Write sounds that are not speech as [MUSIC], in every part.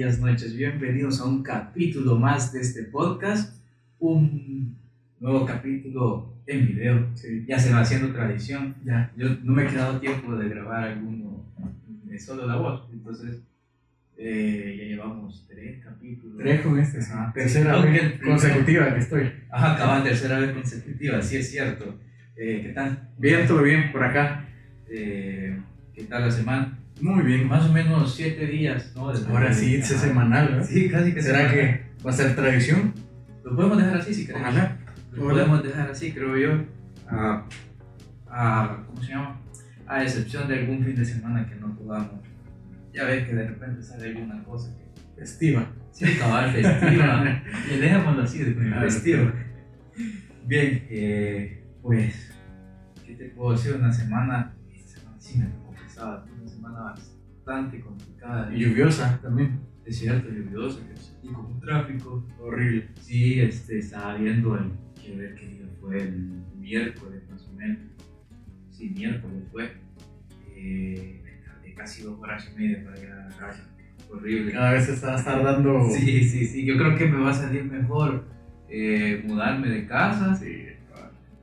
días, noches. Bienvenidos a un capítulo más de este podcast. Un nuevo capítulo en video. Ya se va haciendo tradición. Ya. Yo no me he quedado tiempo de grabar alguno de solo la voz. Entonces, eh, ya llevamos tres capítulos. Tres con este, sí. Ajá. Tercera Aunque vez consecutiva que estoy. Ajá, acaba tercera vez consecutiva, sí es cierto. Eh, ¿Qué tal? Bien, todo bien por acá. Eh, ¿Qué tal la semana? Muy bien. Más o menos siete días, ¿no? Desde Ahora sí, es semanal, ¿no? Sí, casi que ¿Será semanal. que va a ser tradición? Lo podemos dejar así si queremos. Ojalá. Lo podemos dejar así, creo yo. A, a- ¿Cómo se llama? A excepción de algún fin de semana que no podamos. Ya ves que de repente sale alguna cosa que. Festiva. Sí, cabal, festiva. [LAUGHS] y dejémoslo así, de Claro, festivo. Bien, eh, pues. ¿Qué te puedo decir? Una semana. Esta semana sí me tocó pesada. Semana bastante complicada. Y lluviosa también. Es cierto, lluviosa, que y con un tráfico. Horrible. Sí, este, estaba viendo el, quiero ver qué día fue, el miércoles más o menos. Sí, miércoles fue. Eh, me tardé casi dos horas y media para llegar a la casa. Horrible. Cada vez se está tardando. Sí, sí, sí, yo creo que me va a salir mejor eh, mudarme de casa Sí.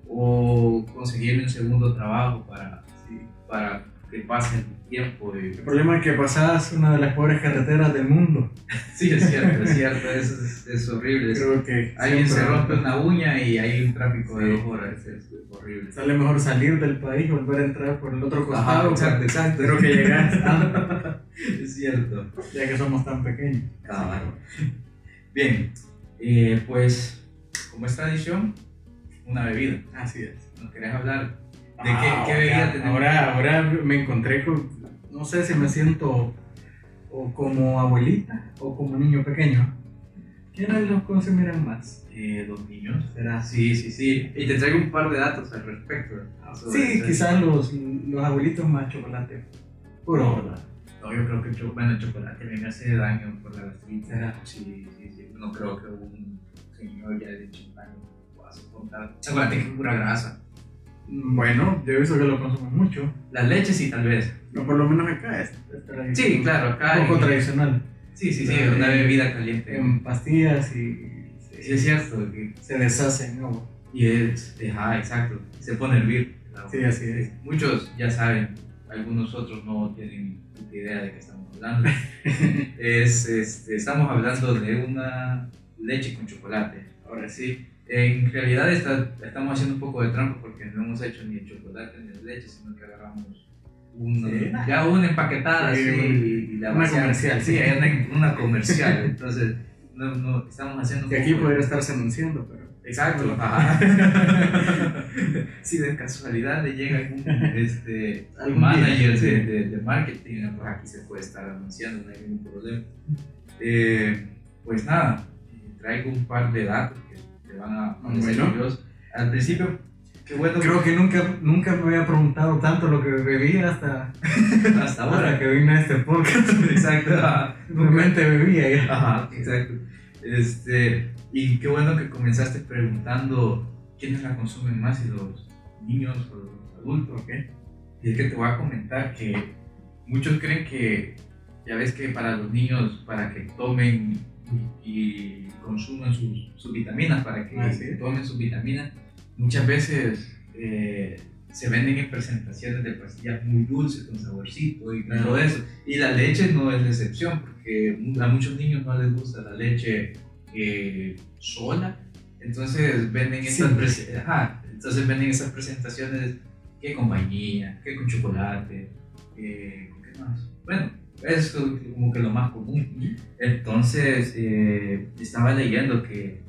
o conseguirme un segundo trabajo para, sí, para que pase el tiempo. Y... El problema es que pasás una de las pobres carreteras del mundo. Sí, es cierto, es [LAUGHS] cierto, eso es, es horrible. Creo que Alguien se rompe una uña y hay un tráfico de Sí. dos horas. Es, es horrible. Sale mejor salir del país, volver a entrar por el otro Ajá, costado. exacto, exacto. Creo que antes, [LAUGHS] es cierto. ya que somos tan pequeños. Cabal. Bien, eh, pues como es tradición, una bebida. Así es. ¿Nos querés hablar de Ah, qué, qué bebida ahora- tenemos? Ahora, ahora me encontré con, no sé si me siento o como abuelita o como niño pequeño. ¿Quiénes los consumirán más? Eh, los niños. ¿Será? Sí, sí, sí. Y te traigo un par de datos al respecto. sobre Sí, quizás los, los abuelitos más chocolate. Puro, ¿verdad? No, yo creo que el, bueno, el chocolate me hace daño por la gastritis. Sí, sí, sí. No creo que un señor ya de 80 años pueda soportar. Chocolate que es pura grasa. Bueno, yo he visto que lo consumen mucho. La leche sí, tal vez. No, por lo menos acá es, es. Sí, claro, acá. Un poco en- tradicional. Sí, sí, sí, Eh, una bebida caliente. En pastillas y Sí, es cierto. que- se deshace en agua. Y es, ajá, exacto. Se pone a hervir. Sí, así es. Muchos ya saben, algunos otros no tienen idea de qué estamos hablando. [LAUGHS] es, este, estamos hablando de una leche con chocolate. Ahora sí, en realidad está- estamos haciendo un poco de trampa porque no hemos hecho ni el chocolate ni la leche, sino que agarramos una, Sí. ya una empaquetada Sí, así, y, y la una comercial, Sí, sí. una, una comercial. Entonces, no, no, estamos haciendo Que aquí podría estarse anunciando, pero. Exacto. ajá. [LAUGHS] si de casualidad le llega algún este, manager de, de- de marketing, pues aquí se puede estar anunciando, no hay ningún problema. Eh, pues nada, eh, traigo un par de datos que te van a. Al principio, qué bueno Creo que nunca, nunca me había preguntado tanto lo que bebía hasta [LAUGHS] hasta ahora que vine a este podcast. [LAUGHS] Exacto. [LAUGHS] Realmente bebía ya. Ajá, exacto. Este, y qué bueno que comenzaste preguntando quiénes la consumen más, si los niños o los adultos, ¿ok? Y es que te voy a comentar que muchos creen que, ya ves que para los niños, para que tomen y, y consuman sus, sus vitaminas, para que Ah, sí. tomen sus vitaminas, muchas veces eh, se venden en presentaciones de pastillas muy dulces, con saborcito y todo eso. Y la leche no es la excepción, porque a muchos niños no les gusta la leche eh, sola. Entonces venden estas, Sí. ajá, entonces venden esas presentaciones que con vainilla, que con chocolate, que con qué más. Bueno, es como que lo más común. Entonces eh, estaba leyendo que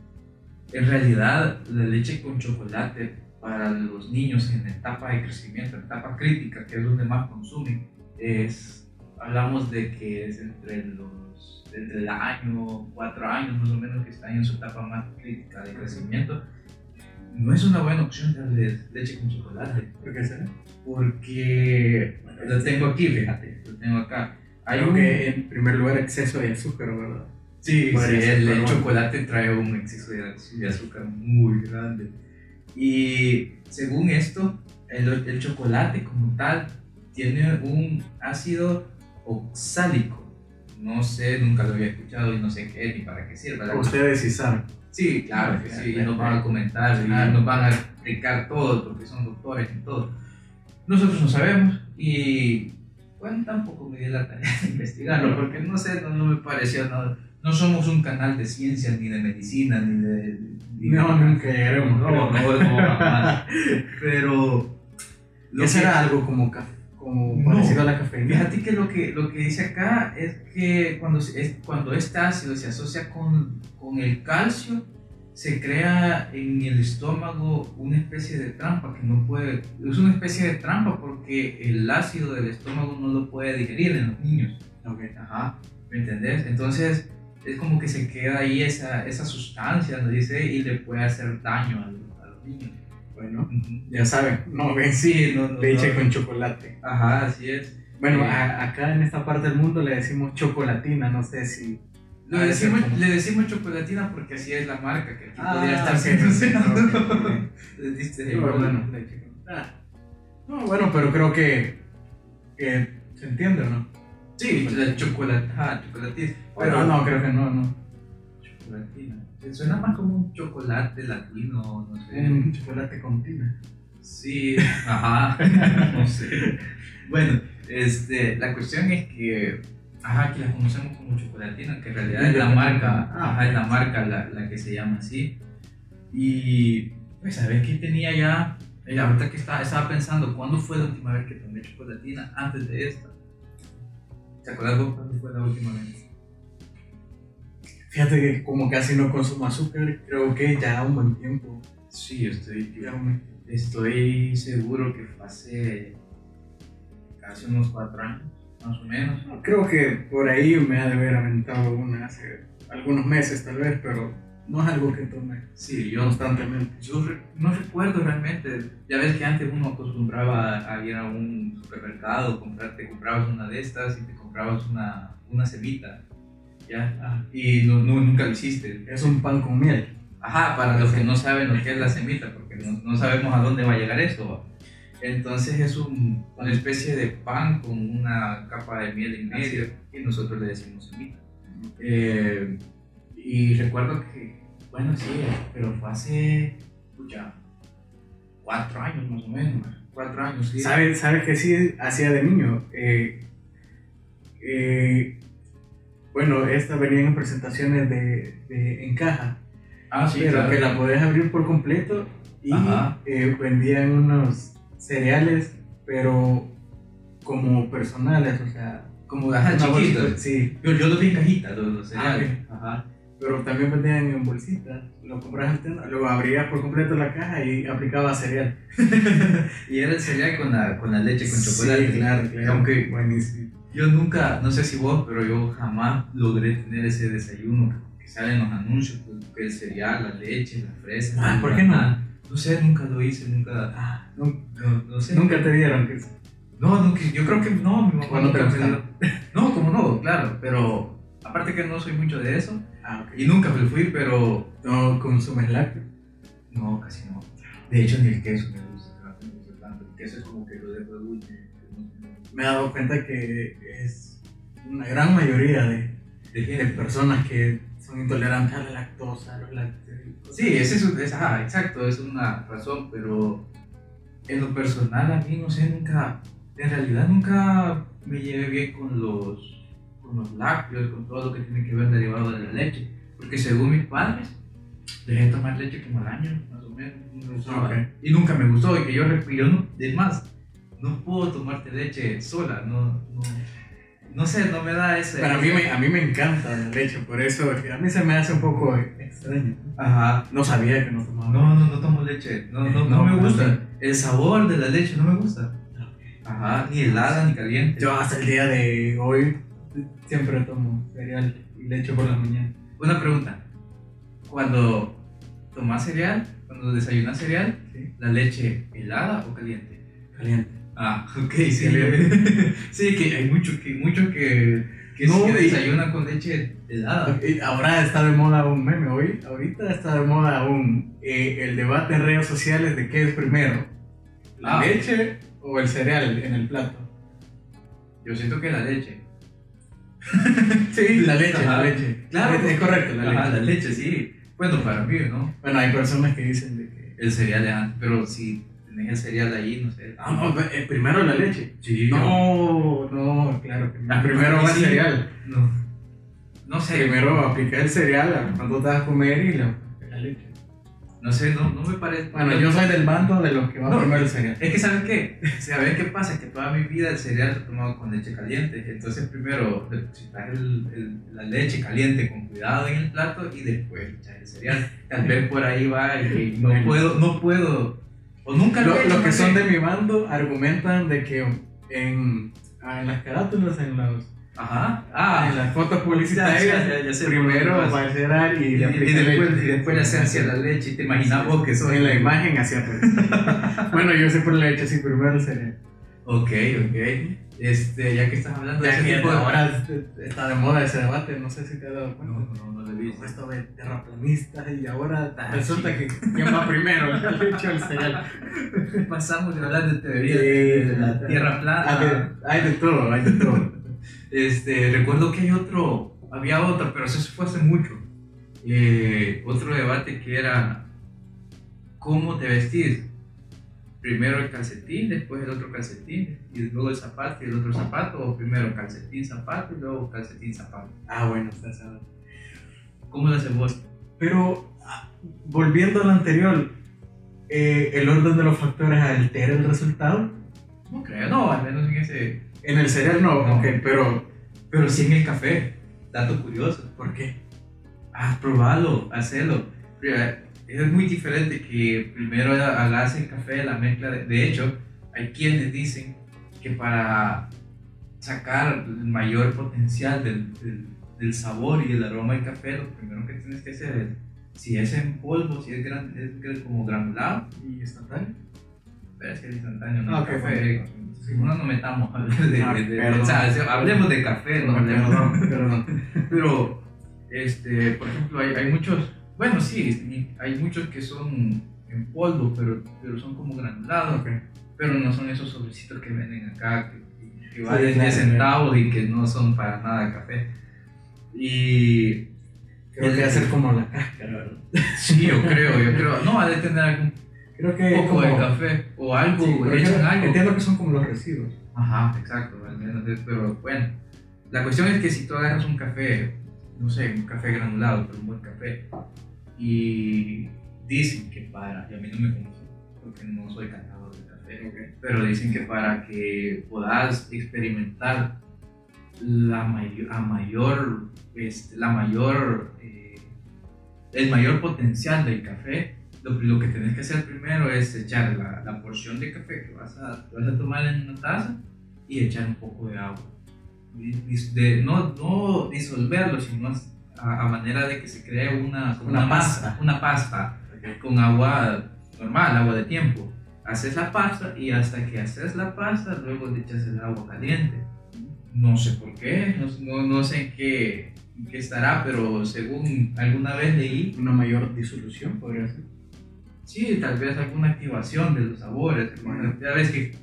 en realidad la leche con chocolate para los niños en etapa de crecimiento, en etapa crítica, que es donde más consumen, es, hablamos de que es entre los, entre el año, cuatro años más o menos, que están en su etapa más crítica de crecimiento, no es una buena opción darles leche con chocolate, ¿Por qué será? porque lo tengo aquí, fíjate, lo tengo acá. Hay Creo un, que en primer lugar exceso de azúcar, ¿verdad? Sí, sí, el, el chocolate trae un exceso de, az- de azúcar muy grande. Y según esto, el, el chocolate como tal tiene un ácido oxálico no sé, nunca lo había escuchado y no sé qué ni para qué sirve. la. Ustedes sí saben. Sí, claro que sí, y nos van a comentar, y Claro. nos van a explicar todo, porque son doctores y todo. Nosotros no sabemos, y bueno, tampoco me di la tarea de investigarlo, porque no sé, no, no me pareció, no, no somos un canal de ciencia, ni de medicina, ni de... ni No, de- nunca llegaremos. No, no, no, no. [LAUGHS] Pero... lo ¿Qué que- será algo como, como No. parecido a la cafeína? Fíjate que lo que, lo que dice acá es que cuando, es, cuando este ácido se asocia con, con el calcio, se crea en el estómago una especie de trampa que no puede, es una especie de trampa porque el ácido del estómago no lo puede digerir en los niños. Ok. Ajá, ¿me entendés? Entonces es como que se queda ahí esa, esa sustancia, nos dice, y le puede hacer daño a los, a los niños. Bueno, Ujú. ya saben, no ven [LAUGHS] Sí, no, no, leche no. con chocolate. Ajá, así es. Bueno, Eh. a- acá en esta parte del mundo le decimos chocolatina, no sé si... Le Ah, decimos, le decimos chocolatina porque así es la marca que aquí Ah, podría estar siendo ok, ok. [LAUGHS] Le diste ahí, Pero bueno. bueno, ah. No, bueno, pero creo que, que se entiende, ¿o no? Sí, la chocolate, ah, chocolatina. Pero no, creo que no, no. Chocolatina. Suena más como un chocolate latino, no sé. Un chocolate con tina. Sí, ajá, [LAUGHS] no sé. Bueno, este, la cuestión es que, ajá, que la conocemos como chocolatina, que en realidad es la marca, ajá, es la marca la, la que se llama así. Y, pues, ¿sabes qué tenía ya? Eh, ahorita que estaba, estaba pensando, ¿cuándo fue la última vez que tomé chocolatina antes de esta? ¿Te acuerdas vos cuándo fue la última vez? Fíjate que como casi no consumo azúcar, creo que ya un buen tiempo. Sí, estoy, estoy seguro que fue hace casi unos cuatro años, más o menos. Creo que por ahí me ha de haber aventado una hace algunos meses tal vez, pero no es algo que tome Sí, yo constantemente. Yo re- no recuerdo realmente. Ya ves que antes uno acostumbraba a ir a un supermercado, comprar, te comprabas una de estas y te comprabas una, una cebita. ¿Ya? Ah, Y no, no- nunca lo hiciste. es un pan con miel. Ajá, para los que no saben lo que es la semita, porque no, no sabemos a dónde va a llegar esto. Entonces es un- una especie de pan con una capa de miel en medio y nosotros le decimos semita. Eh, y recuerdo que, bueno, sí, pero fue hace, escucha, cuatro años más o menos. Cuatro años, sí. ¿Sabes sabe que sí hacía de niño? Eh, eh, bueno, estas venían en presentaciones de, de en caja, Ah, sí, pero claro. que la podés abrir por completo y eh, vendían unos cereales, pero como personales, o sea, Como ajá, una chiquito. bolsita, sí, Yo, yo lo vi en cajita, los, los cereales. Ah, Ajá. pero también vendían en bolsitas. Lo tienda, luego abrías por completo la caja y aplicabas cereal. [LAUGHS] Y era el cereal con la, con la leche con chocolate. Sí, claro, claro. Aunque buenísimo. yo nunca, no sé si vos, pero yo jamás logré tener ese desayuno que sale en los anuncios, pues, que el cereal, la leche, las fresas. Ah, ¿por qué no? No sé, nunca lo hice, nunca. Ah, no, No, no sé. nunca te dieron que No, nunca, yo creo que no, mi mamá ¿O no te [LAUGHS] No, como no, claro, pero aparte que no soy mucho de eso, Ah, ok. y nunca me fui, pero ¿No consumes lácteos? no, casi no. De hecho, ni el queso me gusta, no me gusta tanto. El queso es como que lo dejo de. Me he dado cuenta que es una gran mayoría de, de personas que son intolerantes a la lactosa, a los lácteos. Sí, ese es, es- ajá, exacto, es una razón, pero en lo personal a mí no sé, nunca, en realidad nunca me llevé bien con los, con los lácteos, con todo lo que tiene que ver derivado de la leche, porque según mis padres, dejé de tomar leche como al año, más o menos, no y nunca me gustó, y que yo, yo no, es más, no puedo tomarte leche sola, no, no, no sé, no me da ese... Pero a mí, me, a mí me encanta la leche, por eso a mí se me hace un poco extraño. Ajá, No sabía que no tomaba. No, no, no tomo leche. No, no, no, No, me gusta. El sabor de la leche no me gusta. Ajá, ni helada ni caliente. Yo hasta el día de hoy siempre tomo cereal y leche por la mañana. Una pregunta. Cuando tomas cereal, cuando desayunas cereal, ¿sí? ¿la leche helada o caliente? Caliente. Ah, [LAUGHS] ok, sí. Caliente. [LAUGHS] sí, que hay muchos que, mucho que, que, No, que y- desayunan con leche helada. Ahora está de moda un meme, hoy, ahorita está de moda un, eh, el debate en redes sociales de qué es primero, la Ah. leche o el cereal en el plato. Yo siento que la leche. [LAUGHS] Sí, la leche, Ajá. la leche. Claro. es, es correcto, la Ajá, leche. la leche, sí. Bueno, para mí, ¿no? Bueno, hay personas que dicen de que. El cereal de antes, pero si tenés el cereal ahí, no sé. Ah, no, eh, primero la leche. Sí, No, no, claro que no. Ah, Primero va el sí. cereal. No. No sé. Primero aplicar el cereal cuando te vas a comer y la, la leche. No sé, no, no me parece. Bueno, yo soy del bando de los que van No. primero el cereal. Es que, ¿sabes qué? [LAUGHS] ¿Sabes qué pasa? Que toda mi vida el cereal lo he tomado con leche caliente. Entonces, primero el- la leche caliente con cuidado en el plato y después echar el cereal. Tal vez por ahí va y que no puedo, no puedo. O nunca lo hecho. Que son de mi bando argumentan de que en, ah, en las carátulas, en, los, Ajá. en Ah, las fotos publicitarias, Ya, ya, ya, primero cereal y, y, y después, y después hacia la leche. y Te imaginas vos que sos. En la imagen hacia atrás. [LAUGHS] bueno, yo siempre le he hecho así primero el cereal. Ok, ok. Este, ya que estás hablando de Ya ese que tipo de. ahora está de moda ese debate, no sé si te has dado cuenta. No, no, no lo he visto. Esto de terraplanistas y ahora Ah, resulta sí. que quién va primero, [LAUGHS] la leche o el cereal. Pasamos de hablar de teoría Sí, de la tierra plana. Hay de, hay de todo, hay de todo. Este, recuerdo que hay otro, había otro, pero eso fue hace mucho. Eh, otro debate que era cómo te vestís. Primero el calcetín, después el otro calcetín, y luego el zapato y el otro zapato, o primero calcetín, zapato y luego calcetín, zapato. Ah, bueno, está sabe. ¿Cómo lo haces vos? Pero ah, volviendo a lo anterior, eh, el orden de los factores altera el resultado. No creo, no, al menos en ese. En el cereal no, No. ok, pero Pero sí en el café. Dato curioso. ¿por qué? Ah, probalo, hacelo. Mira, Es muy diferente que primero hagas el café, la mezcla. De, de hecho, hay quienes dicen que para sacar el mayor potencial del, del- del sabor y el aroma del café, lo primero que tienes que hacer es, si es en polvo, si es, gran- es como granulado, ¿Y instantáneo? pero es que es instantáneo, no Ah, es ok, café. Si no nos metamos a de, Ah, de- de- o sea, si hablemos de café, no hablemos Perdón, perdón. pero, este, por ejemplo, hay, hay muchos, bueno, sí, hay muchos que son en polvo, pero, pero son como granulados, Ok. pero no son esos sobrecitos que venden acá, que, que Sí, valen claro, 10 claro. centavos y que no son para nada café. Y Creo que ser como la cáscara, ¿verdad? sí, yo creo, yo creo, no, ha de tener algún Creo que poco como... de café o algo, Sí, echan algo. Entiendo que son como los residuos. Ajá, exacto, al menos pero bueno. La cuestión es que si tú agarras un café, no sé, un café granulado, pero un buen café, y dicen que para, y a mí no me conocen, porque no soy catador de café, pero dicen que para que puedas experimentar la mayor, a mayor, este, la mayor, eh, el mayor potencial del café, lo, lo que tenés que hacer primero es echar la, la porción de café que vas a, vas a tomar en una taza y echar un poco de agua. Dis- de- no, no disolverlo, sino a, a manera de que se cree una, Una masa, pasta. una pasta con agua normal, agua de tiempo. Haces la pasta y hasta que haces la pasta, luego le echas el agua caliente. No sé por qué, no, no, no sé en qué, en qué estará, pero según alguna vez leí, Una mayor disolución podría ser. sí, tal vez alguna activación de los sabores. Ya ves que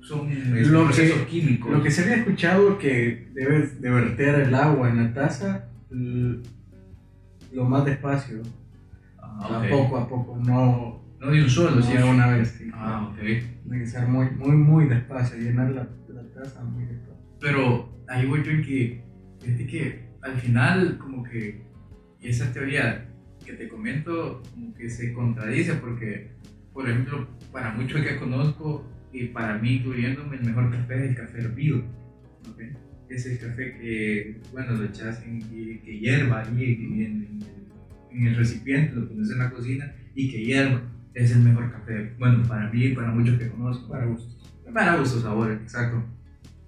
son Lo procesos que- químicos. Lo que se había escuchado que debes de verter el agua en la taza lo más despacio, Ah, a ok. poco a poco, no, No de un solo, no sí. de una vez. sí. Ah, ok. Tiene que ser muy, muy, muy despacio, llenar la, la taza muy despacio. Pero ahí voy yo en que, fíjate que al final como que esa teoría que te comento como que se contradice porque, por ejemplo, para muchos que conozco y para mí incluyéndome, el mejor café es el café hervido. ¿ok? Es el café que, bueno, lo echas en que, que hierva ahí en, en- en el recipiente, lo pones en la cocina y que hierva. Es el mejor café. Bueno, para mí y para muchos que conozco. Para gustos. Para gustos, sabores, exacto.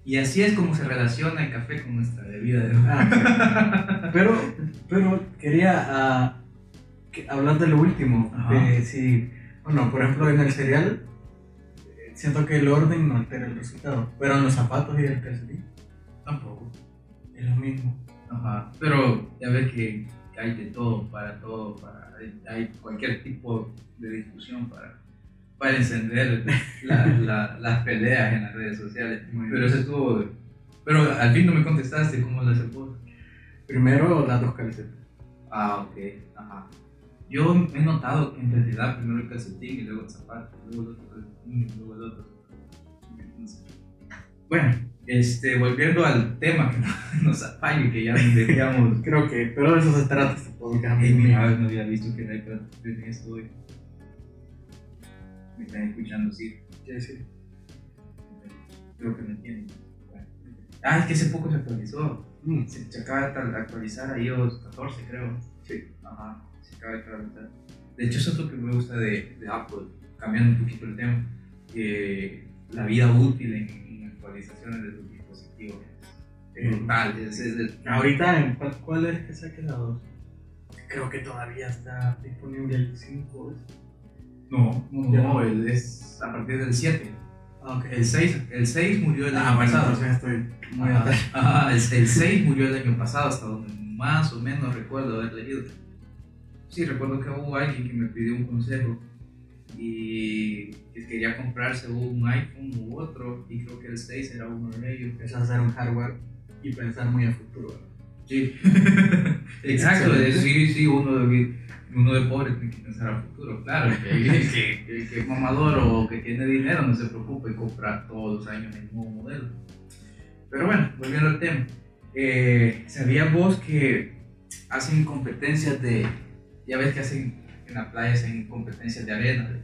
Y así es como se relaciona el café con nuestra bebida de Ah, [LAUGHS] pero, pero quería que- hablar de lo último. De si, bueno, por ejemplo, en el cereal, eh, siento que el orden no altera el resultado. Pero en los zapatos y el calcetín Tampoco. es lo mismo. Ajá. Pero ya ves que hay de todo, para todo, para, hay, cualquier tipo de discusión para, para encender la- [LAUGHS] la- las peleas en las redes sociales. Muy Pero bien. eso estuvo Pero al fin no me contestaste cómo haces vos. Primero las dos camisetas. Ah, ok. Ajá. Yo he notado que en realidad primero el calcetín y luego el zapato, luego el otro calcetín y luego el otro. Bueno, este, volviendo al tema que [LAUGHS] nos apaña y que ya decíamos. [LAUGHS] Creo que, pero de eso se trata este podcast. Mira, no había visto que era en esto hoy. Me están escuchando, sí. Sí, sí. Creo que me entienden. Bueno. Ah, es que hace poco se actualizó. Mm. Se, se acaba de actualizar a iOS 14, creo. Sí. Ajá, se acaba de actualizar. De hecho, eso es lo que me gusta de, de Apple, cambiando un poquito el tema, que la vida útil en actualizaciones de sus dispositivos brutal. Es, es el- Ahorita, ¿en cuál, cuál es que se ha quedado? Creo que todavía está disponible el 5. no, no, no, el- es a partir del 7. Ah, ok. El 6, el 6 murió el Ah, año bueno, pasado. entonces estoy muy atrás. ajá, el, el 6 murió el año pasado, hasta donde más o menos recuerdo haber leído. Sí, recuerdo que hubo alguien que me pidió un consejo y que quería comprarse un iPhone u otro, y creo que el 6 era uno de ellos. Es hacer un hardware y pensar muy a futuro. Sí, [LAUGHS] exacto, sí, sí, uno de, uno de pobre tiene que pensar a futuro, claro, que, que, que, que es mamador o que tiene dinero no se preocupe en comprar todos los años el nuevo modelo. Pero bueno, volviendo al tema, eh, ¿sabías vos que hacen competencias de, ya ves que hacen en la playa, hacen competencias de arena, de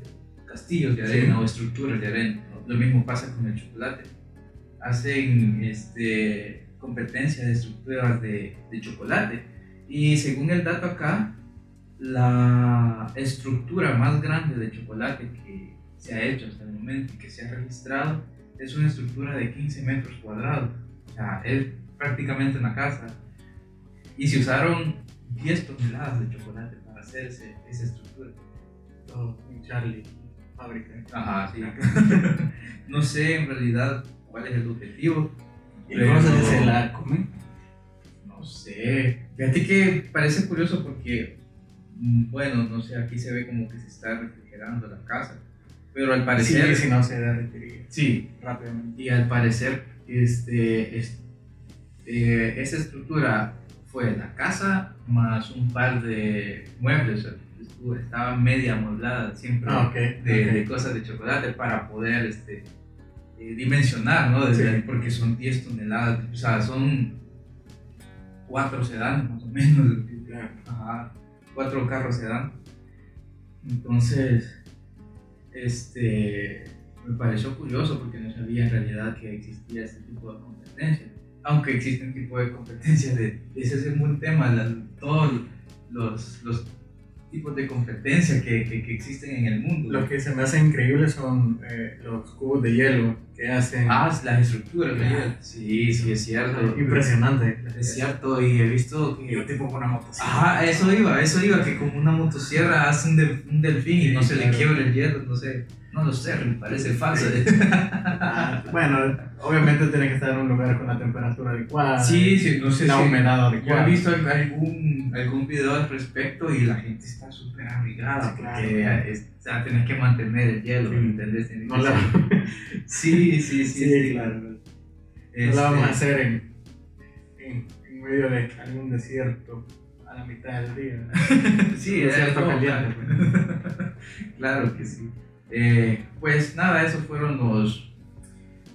castillos de arena Sí. o estructuras de arena? Lo mismo pasa con el chocolate. Hacen este, competencias de estructuras de, de chocolate. Y según el dato acá, la estructura más grande de chocolate que se ha hecho hasta el momento y que se ha registrado es una estructura de 15 metros cuadrados. O sea, es prácticamente una casa. Y se usaron 10 toneladas de chocolate para hacer ese- esa estructura. Todo en Charlie, fábrica. Ajá, sí. [LAUGHS] no sé en realidad cuál es el objetivo. ¿Y se Pero- se la comen? No sé. Fíjate que parece curioso porque, mm, bueno, no sé, aquí se ve como que se está refrigerando la casa. Pero al parecer. Sí, si no se derretiría Sí, rápidamente. y al parecer, este, es- eh, esa estructura fue la casa más un par de muebles. estaba media amueblada siempre Ah, de, cosas de chocolate para poder este, eh, dimensionar, ¿no? Desde- Sí. Porque son 10 toneladas, o sea, son cuatro sedanes más o menos. Ajá, cuatro carros sedán. Entonces, este, me pareció curioso porque no sabía en realidad que existía este tipo de competencias. Aunque existen tipo de competencias de, ese es un tema, la- todos los, los tipos de competencia que, que, que existen en el mundo. Lo que se me hace increíble son eh, los cubos de hielo que hacen. Ah, las estructuras, ¿verdad? Sí, sí, es cierto. Impresionante. Es cierto, y he visto que... Yo tipo con una motocicleta. Ajá, eso iba, eso iba, que como una motosierra hace un, del- un delfín y no Sí, se le claro. quiebra el hielo, no sé, no lo sé, me parece falso. [LAUGHS] Bueno, obviamente tiene que estar en un lugar con la temperatura adecuada. Sí, sí, no sé La humedad Yo adecuada. he visto algún, algún video al respecto y la gente está súper abrigada claro. porque es- o sea, tenés que mantener el hielo, Sí. ¿me ¿entendés? No la, Sí, sí, sí, sí, claro. No Este, la vamos a hacer en, en, en medio de algún desierto a la mitad del día. [LAUGHS] Sí, es desierto todo, caliente. claro. [LAUGHS] claro que sí. Eh, pues nada, esos fueron los,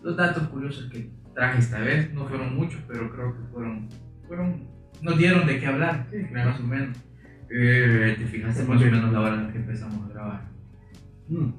los datos curiosos que traje esta vez. No fueron muchos, pero creo que fueron, fueron nos dieron de qué hablar, Sí, más o menos. Eh, ¿Te fijaste más o menos la hora en la que empezamos a grabar? Mm.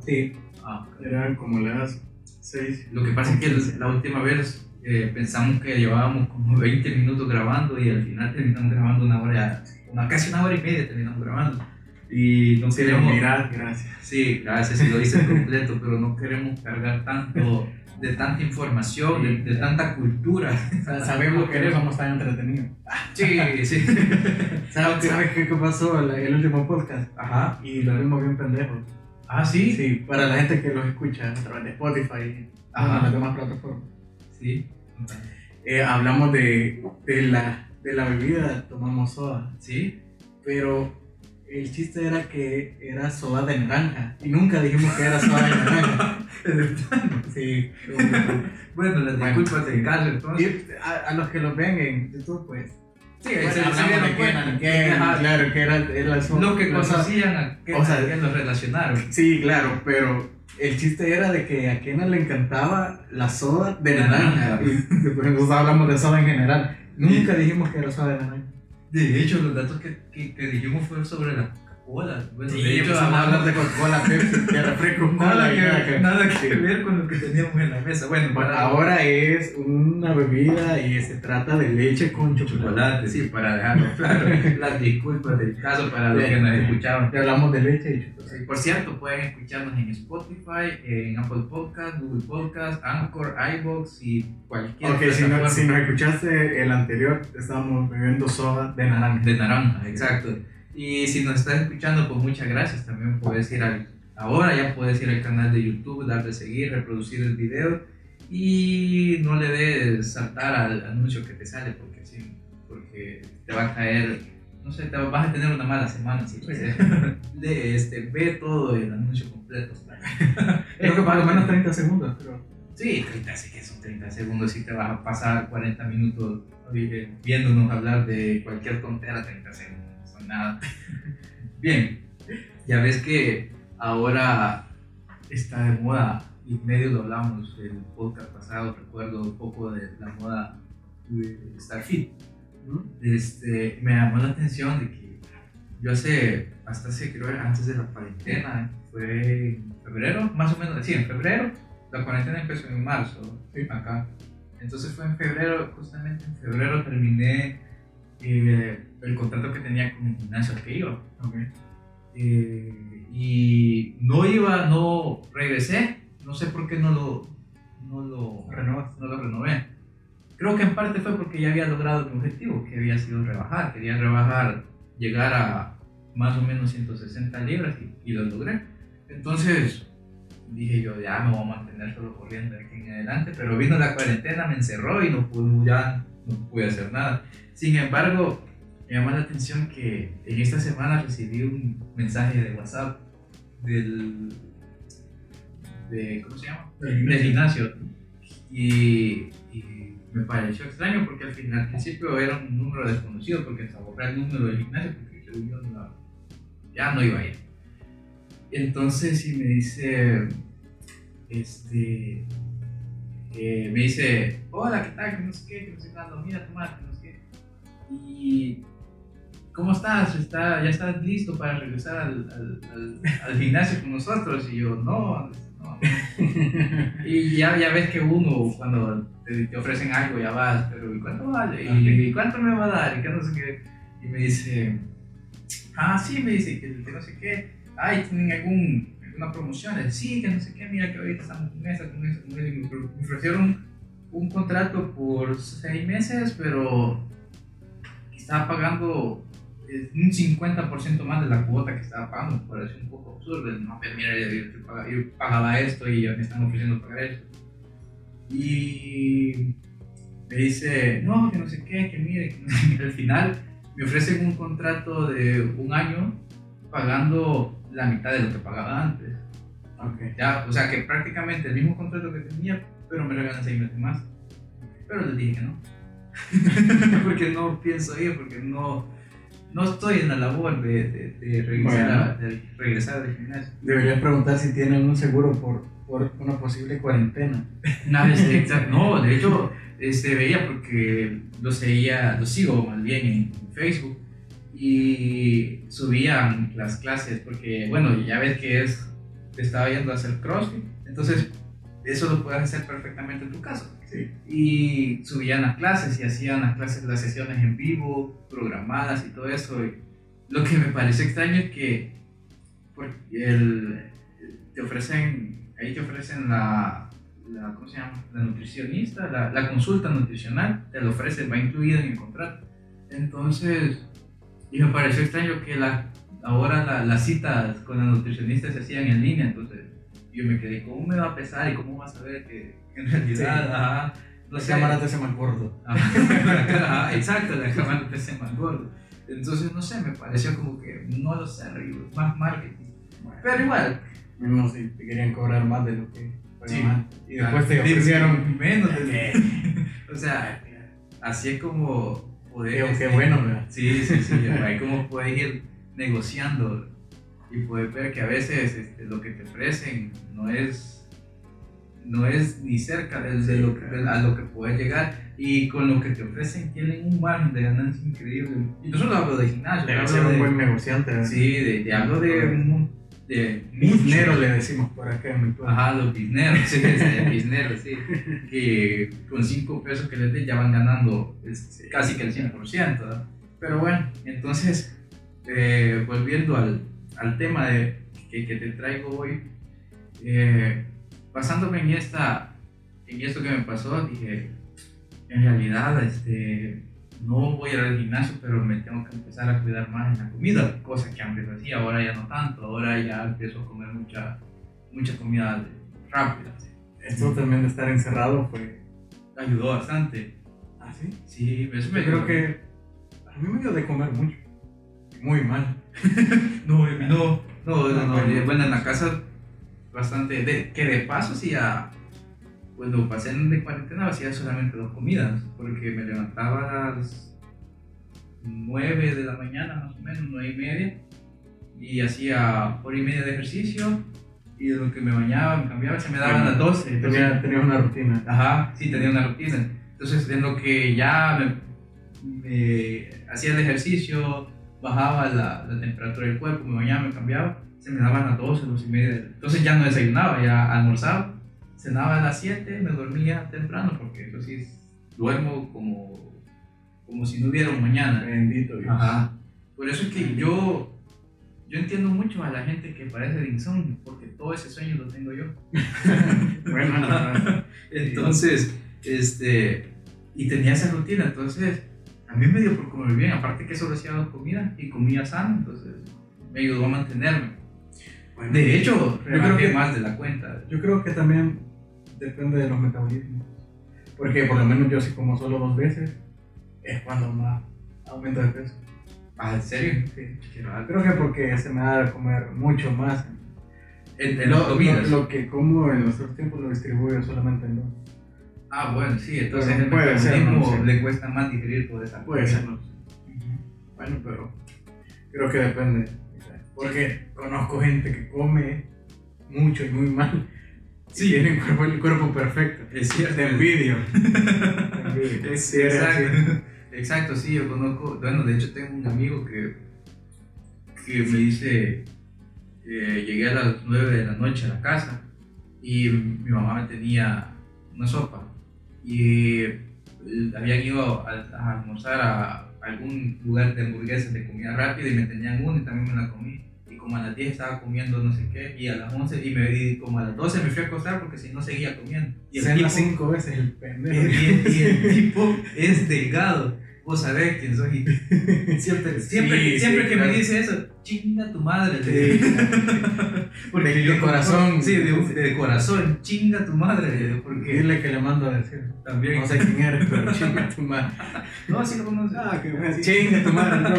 Sí, Ah, eran como las 6. Lo que pasa es que la última vez eh, pensamos que llevábamos como 20 minutos grabando y al final terminamos grabando una hora, una, casi una hora y media terminamos grabando. Y no queremos... Mirar, gracias. Sí, gracias, si lo dices completo, pero no queremos cargar tanto de tanta información, de, de tanta cultura. O sea, sabemos que no somos tan entretenidos. Sí, sí. [LAUGHS] ¿Sabes, ¿sabes qué, qué pasó el, el último podcast? Ajá. Y lo vimos bien pendejos. Ah, sí. Sí, para la gente que los escucha a través de Spotify y Ajá. las demás plataformas. Sí. Eh, hablamos de, de, la, de la bebida, tomamos soda, Sí. pero el chiste era que era soda de naranja. Y nunca dijimos que era soda de naranja. [LAUGHS] sí. bueno, las Bueno. disculpas del caso, entonces. Y a, a los que lo ven en YouTube, pues. Sí, Bueno, se- se dieron de cuenta. Claro, que era, era el Lo que conocían que, o sea, que los relacionaron. Sí, claro, pero el chiste era de que a Kenan le encantaba la soda de naranja. Y después [LAUGHS] nosotros hablamos de soda en general. Nunca dijimos que era soda de naranja. De hecho, los datos que, que, que dijimos fueron sobre la Coca-Cola. Bueno, Sí, de hecho, empezamos a hablar hablamos de Coca-Cola, [LAUGHS] Pepsi, de refresco, nada, que, nada que- nada que ver con lo que teníamos en la mesa. Bueno, para ahora es una bebida y se trata de leche con chocolate. chocolate, sí, para dejarlo claro. [LAUGHS] Las disculpas del caso para los que nos escucharon. Ya hablamos de leche y chocolate. Sí, por cierto, pueden escucharnos en Spotify, en Apple Podcast, Google Podcast, Anchor, iBox y cualquier Ok, si no, si nos escuchaste el anterior, estábamos bebiendo soda de naranja. de naranja, exacto. Y si nos estás escuchando, pues muchas gracias. También puedes ir al, ahora ya puedes ir al canal de YouTube, darle seguir, reproducir el video y no le des saltar al anuncio que te sale porque sí, porque te va a caer, no sé, te vas a tener una mala semana si de [LAUGHS] este, ve todo el anuncio completo. [LAUGHS] Creo que por lo menos 30 segundos, pero. Sí, 30, sí que son 30 segundos y te vas a pasar 40 minutos viéndonos hablar de cualquier tontera, 30 segundos, nada. [LAUGHS] Bien, ya ves que ahora está de moda, y medio lo hablamos el podcast pasado, recuerdo un poco de la moda de Starfit. Este, me llamó la atención de que yo hace, hasta hace, creo antes de la cuarentena, fue en febrero, más o menos, sí, en febrero, la cuarentena empezó en marzo, acá. Entonces fue en febrero, justamente en febrero terminé eh, el contrato que tenía con el gimnasio al que iba. Ok. Eh, y no iba, no regresé, no sé por qué no lo, no lo, Renovas. no lo renové. Creo que en parte fue porque ya había logrado mi objetivo, que había sido rebajar. Quería rebajar, llegar a más o menos 160 libras y, y lo logré. Entonces dije yo, ya me voy a mantener solo corriendo de aquí en adelante, pero vino la cuarentena, me encerró y no pude, ya no pude hacer nada. Sin embargo, me llamó la atención que en esta semana recibí un mensaje de WhatsApp del, de, ¿cómo se llama? Del Del gimnasio. Y, y me pareció extraño porque al final, al principio era un número desconocido porque hasta borré el número del gimnasio porque según yo no- ya no iba a ir. Entonces, y me dice, este, eh, me dice, hola, ¿qué tal? Que no sé qué, que no sé cuándo, mira, toma, que no sé qué. Y, ¿cómo estás? ¿Está, ¿Ya estás listo para regresar al, al, al, al gimnasio con nosotros? Y yo, no, no. [LAUGHS] Y ya, ya ves que uno, cuando te, te ofrecen algo, ya vas, pero ¿y cuánto vale? ¿Y, y cuánto me va a dar? Y que no sé qué. Y me dice, ah, sí, me dice, que, que no sé qué. Ay, ¿tienen algún, alguna promoción? Sí, que no sé qué, mira que ahorita estamos con esa, con esa, con esa. Y me ofre- me ofrecieron un contrato por seis meses, pero estaba pagando un 50% más de la cuota que estaba pagando, me pareció un poco absurdo. No, pero mira, yo, yo pagaba, esto y ya me están ofreciendo pagar esto. Y me dice, no, que no sé qué, que mire, que no sé qué. al final me ofrecen un contrato de un año pagando la mitad de lo que pagaba antes. Ok. Ya, o sea que prácticamente el mismo contrato que tenía, pero me regalan seis meses más. Pero les dije que no. [LAUGHS] porque no pienso ir, porque no, no estoy en la labor de, de, de regresar, a- de regresar al gimnasio. Deberías preguntar si tienen un seguro por, por una posible cuarentena. No, este, no, de hecho, este, veía porque lo seguía, lo sigo más bien en Facebook y subían las clases porque, bueno, ya ves que es, te estaba yendo a hacer CrossFit, entonces eso lo puedes hacer perfectamente en tu casa. Sí. Y subían las clases y hacían las clases, las sesiones en vivo, programadas y todo eso. Y lo que me parece extraño es que por- el- te ofrecen, ahí te ofrecen la, la, ¿cómo se llama? La nutricionista, la, la consulta nutricional, te lo ofrecen, va incluida en el contrato. Entonces, y me pareció extraño que la, ahora la- las citas con la nutricionista se hacían en línea, entonces yo me quedé, ¿cómo me va a pesar y cómo vas a ver que [LAUGHS] en realidad, Sí. ajá, La sé. cámara te hace más gordo. [LAUGHS] Ajá, exacto, la cámara te hace más gordo. Entonces, no sé, me pareció como que, no lo sé, más marketing. Pero igual. Mismo si te querían cobrar más de lo que Sí. Y después te ofrecieron menos. de- [LAUGHS] o sea, así es como poder. Qué este, bueno, ¿verdad? Sí, sí, sí. Ahí como puedes ir negociando y puedes ver que a veces este, lo que te ofrecen no es no es ni cerca de, de lo que, de- a lo que puedes llegar y con lo que te ofrecen tienen un margen de ganancia increíble. Y no solo hablo de gimnasio, Debe hablo ser un de- buen negociante. ¿verdad? Sí, de, de- hablo de, un- de Biznero muchos. le decimos por acá en mi pueblo. Ajá, los bizneros, [LAUGHS] sí, sí, bizneros, sí. Que con 5 pesos que les den ya van ganando es, casi que el 100%. ¿verdad? Pero bueno, entonces, eh, volviendo al, al tema de, que, que te traigo hoy, eh, basándome en, esta, en esto que me pasó, dije, en realidad, este, no voy a ir al gimnasio, pero me tengo que empezar a cuidar más en la comida, cosa que antes hacía, ahora ya no tanto, ahora ya empiezo a comer mucha, mucha comida rápida. Esto también de estar encerrado fue. Ayudó bastante. ¿Ah, sí? Sí, eso Yo me creo que a mí me dio de comer mucho. Muy mal. [LAUGHS] No, no, no, no, No, no, bueno. bueno, en la casa bastante, de, que de paso hacía, cuando pasé en de cuarentena hacía solamente dos comidas, porque me levantaba a las 9 de la mañana, más o menos, 9 y media, y hacía hora y media de ejercicio, y de lo que me bañaba, me cambiaba, se me daban las 12. entonces- Tenía, tenía una rutina. Ajá, sí, tenía una rutina. Entonces, en lo que ya me, me hacía el ejercicio, bajaba la, la temperatura del cuerpo, me bañaba, me cambiaba, se me daban las 12, 12 y media. Entonces ya no desayunaba, ya almorzaba, cenaba a las 7, me dormía temprano, porque entonces duermo como, como si no hubiera un mañana. Bendito Dios. Ajá. Por eso es que yo, yo entiendo mucho a la gente que parece de insomnio, porque todo ese sueño lo tengo yo. [LAUGHS] Bueno, la verdad. Entonces, este, y tenía esa rutina, entonces a mí me dio por comer bien, aparte que solo hacía dos comidas y comía sano, entonces me ayudó a mantenerme. Bueno, De hecho, yo creo que- más de la cuenta. Yo creo que también depende de los metabolismos. Porque por lo menos yo si como solo dos veces, es cuando más aumento de peso. Ah, ¿en serio? Sí. Creo que porque se me da de comer mucho más. En, en Lo, lo- lo que como en los otros tiempos lo distribuyo solamente en dos. Ah, bueno, sí, entonces Pero el puede ser, no sé. le cuesta más digerir toda esa Puede ser, no. Bueno, pero creo que depende. Porque conozco gente que come mucho y muy mal. Sí. Tienen cuerpo, el cuerpo perfecto. Es cierto. Te envidio. [LAUGHS] Te envidio. Es- exacto. Exacto, sí, yo conozco, bueno, de hecho tengo un amigo que, que me dice, eh, llegué a las 9 de la noche a la casa y mi mamá me tenía una sopa y eh, habían ido a, a almorzar a algún lugar de hamburguesas de comida rápida y me tenían una y también me la comí. Y como a las 10 estaba comiendo no sé qué, y a las 11 y, me, y como a las 12 me fui a acostar porque si no seguía comiendo. Y el Cena tipo- cinco veces el y pendejo. el, y el [LAUGHS] tipo es delgado. Vos sabés quién soy. [LAUGHS] Siempre, siempre, Sí, siempre sí, que claro. me dice eso, chinga tu madre. Sí. [LAUGHS] Porque De- yo corazón. Sí, de, de corazón, chinga tu madre. Porque Dile que le mando a decir. también. No sé quién eres, pero [LAUGHS] chinga tu madre. No, sí lo conoces. Ah, que bueno. Chinga tu madre. no.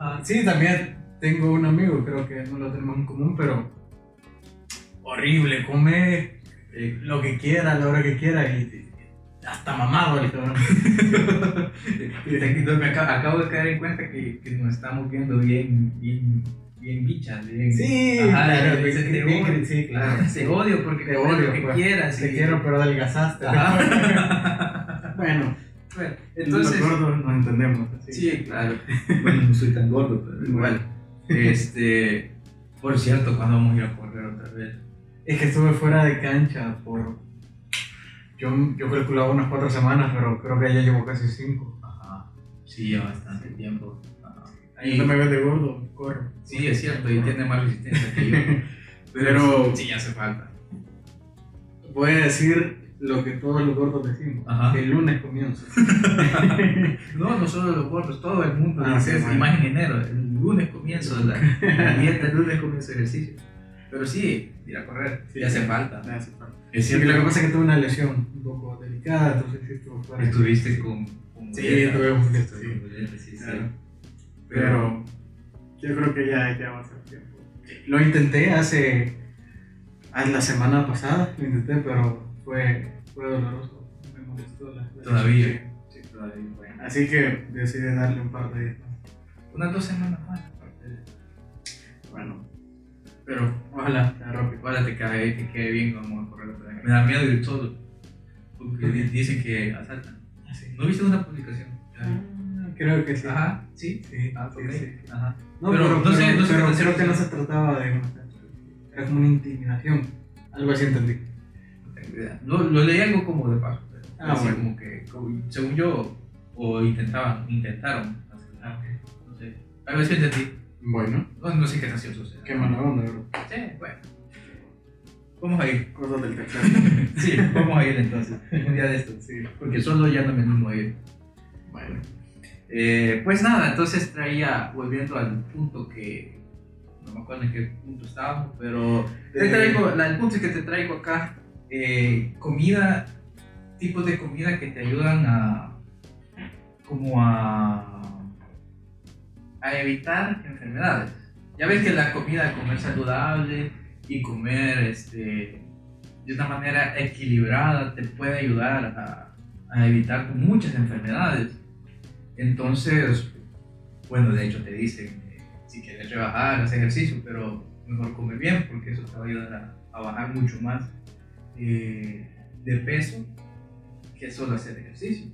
Ajá. Sí, también tengo un amigo, creo que no lo tenemos en común, pero horrible, come eh, lo que quiera, a la hora que quiera y hasta mamado el [LAUGHS] cabrón. Me acabo, de caer en cuenta que, que nos estamos viendo bien, bien, bien bichas. Bien, Sí, Ajá, te odio. sí, claro. [LAUGHS] Te odio porque Te odio, lo que pues. quieras. Te y- quiero, pero adelgazaste. [LAUGHS] Bueno, Bueno, entonces entonces. los gordos nos entendemos. Sí, claro. Bueno, no soy tan gordo, pero igual. Este. Por cierto, cuando vamos a ir a correr otra vez? Es que estuve fuera de cancha por. Yo, yo calculaba unas cuatro semanas, pero creo que ya llevo casi cinco. Ajá. Sí, ya bastante tiempo. Ajá. Ahí no me ves de gordo, corro. Sí, es cierto, y tiene más resistencia que yo. [LAUGHS] Pero- sí, hace falta. Voy a decir lo que todos los gordos decimos. Ajá. El lunes comienzo. [LAUGHS] No, no solo los gordos, todo el mundo Ah, dice sí, bueno. y más en enero. El lunes comienzo la, la dieta, el lunes comienzo ejercicio. Pero sí, ir a correr, Sí. hace falta. Me hace falta. Es Sí, lo que pasa es que tuve una lesión un poco delicada, entonces sí estuve fuera. Estuviste con. con Sí, muleta. tuve un Estuve con sí, sí. Claro. Pero yo creo que ya, ya va a ser tiempo. Lo intenté hace. la semana pasada, lo intenté, pero fue, fue doloroso. Me molestó la. la Todavía. Sí, todavía. Bueno. Así que decidí darle un par de. Unas dos semanas más. Bueno, Pero ojalá rápido. ojalá te quede, te quede bien como correr. Me da miedo ir solo. Porque di- dicen que asaltan. ¿No viste una publicación? Ah, Creo que sí. Ajá, sí. Sí, Ah, sí. Ajá. No, Pero pero, no sé- no sé pero creo que no se trataba de una Era como una intimidación. Algo así entendí. No tengo idea. Lo, lo leí algo como de paso. pero Ah, así bueno. como que, como- según yo, o intentaban, intentaron asesinar. No sé. Algo así entendí. Bueno, No, no sé qué tan cierto sea. qué mala onda, bro. Sí, bueno. Vamos a ir. Cosas del tercer. [LAUGHS] Sí, vamos a ir entonces. Un día de estos. sí. Porque solo ya no me animo a ir. Bueno. Eh, pues nada, entonces traía, volviendo al punto que no me acuerdo en qué punto estábamos, pero te Eh. traigo, la- el punto es que te traigo acá eh, comida, tipos de comida que te ayudan a como a, a evitar enfermedades. Ya ves que la comida, comer saludable y comer este, de una manera equilibrada te puede ayudar a, a evitar muchas enfermedades. Entonces, bueno, de hecho te dicen, eh, si quieres rebajar, haz ejercicio, pero mejor come bien porque eso te va a ayudar a, a bajar mucho más eh, de peso que solo hacer ejercicio.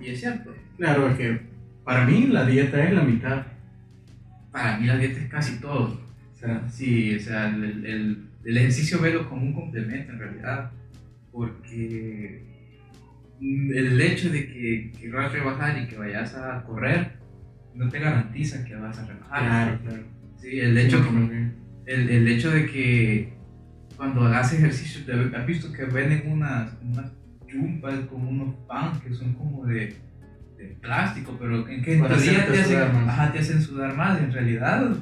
Y es cierto, Claro, es que para mí la dieta es la mitad. para mí la dieta es casi todo. O sea, Sí, o sea, el, el- el ejercicio velo como un complemento en realidad, porque el hecho de que querrás rebajar y que vayas a correr no te garantiza que vas a rebajar. claro, claro. Sí, el hecho, Sí, comer bien. el, el hecho de que cuando hagas ejercicio, has visto que venden unas, unas chumpas con unos pan que son como de, de plástico, pero en que en teoría te hacen, sudar más. ajá, te hacen sudar más. En realidad,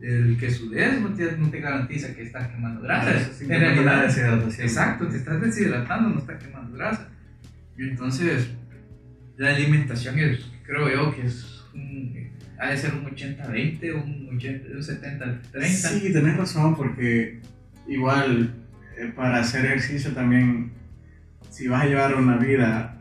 el que sudes no te, no te garantiza que estás quemando grasa. Ah, Eso en simplemente la realidad, deshidratación. exacto, te estás deshidratando, no estás quemando grasa. Y entonces, la alimentación es, creo yo, que es un, ha de ser un 80-20, un 80, un 70-30. Sí, tenés razón, porque igual eh, para hacer ejercicio también, si vas a llevar una vida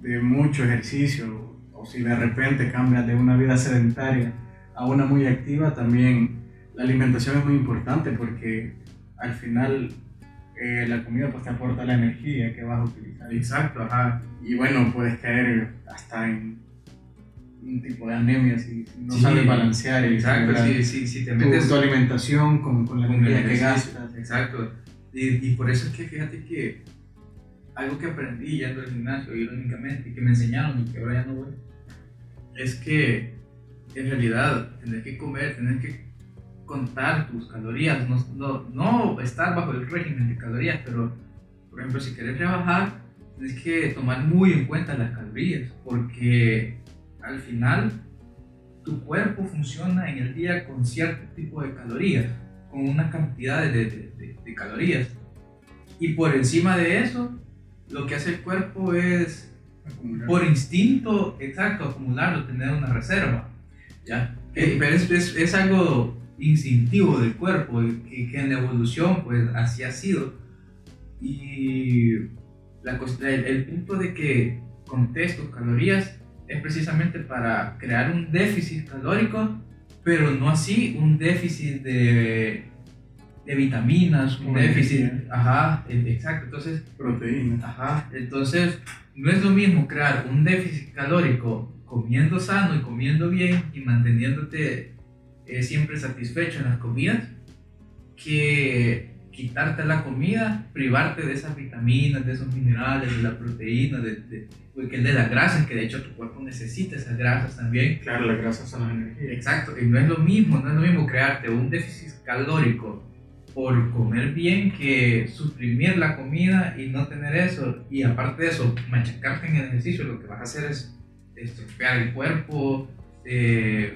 de mucho ejercicio, o si de repente cambias de una vida sedentaria a una muy activa, también la alimentación es muy importante porque al final eh, la comida pues te aporta la energía que vas a utilizar. Exacto, ajá. Y bueno, puedes caer hasta en un tipo de anemia si, si no Sí, sabes balancear Exacto, equilibrar si, si, te tu, metes tu alimentación con, con la energía que gastas. Exacto. Y, y por eso es que fíjate que algo que aprendí yendo al gimnasio, irónicamente, y que me enseñaron y que ahora ya no voy, es que en realidad tenés que comer, tenés que contar tus calorías, no, no, no estar bajo el régimen de calorías, pero por ejemplo, si querés rebajar, tienes que tomar muy en cuenta las calorías, porque al final tu cuerpo funciona en el día con cierto tipo de calorías, con una cantidad de, de- de- de calorías. Y por encima de eso, lo que hace el cuerpo es, Acumular. por instinto, exacto, acumularlo, tener una reserva. ¿ya? Eh, pero es, es- es algo instintivo del cuerpo, y que, en la evolución, pues así ha sido. Y la, el, el punto de que contés tus calorías es precisamente para crear un déficit calórico, pero no así un déficit de, de vitaminas, un déficit, ajá, exacto, entonces, proteínas. ajá, entonces no es lo mismo crear un déficit calórico comiendo sano y comiendo bien y manteniéndote eh, siempre satisfecho en las comidas que quitarte la comida, privarte de esas vitaminas, de esos minerales, de la proteína, de, de, de las grasas, que de hecho tu cuerpo necesita esas grasas también. Claro, las grasas son las energías. Exacto, y no es lo mismo, no es lo mismo crearte un déficit calórico por comer bien que suprimir la comida y no tener eso. Y aparte de eso, machacarte en el ejercicio, lo que vas a hacer es estropear el cuerpo. eh,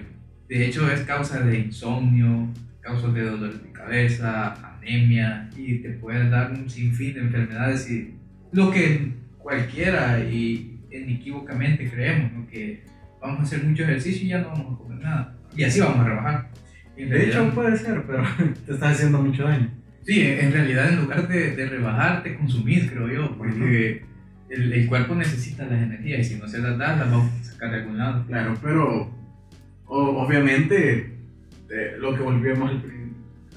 de hecho, es causa de insomnio, causa de dolor de cabeza, anemia, y te puede dar un sinfín de enfermedades. Y lo que cualquiera y inequívocamente creemos, ¿no? que vamos a hacer mucho ejercicio y ya no vamos a comer nada. Y así vamos a rebajar. De hecho puede ser, pero te [LAUGHS] está haciendo mucho daño. Sí, en realidad en lugar de, de rebajar, te consumís, creo yo, porque el, el cuerpo necesita las energías y si no se las das, las vamos a sacar de algún lado. Claro, pero o- obviamente eh, lo que volvíamos al,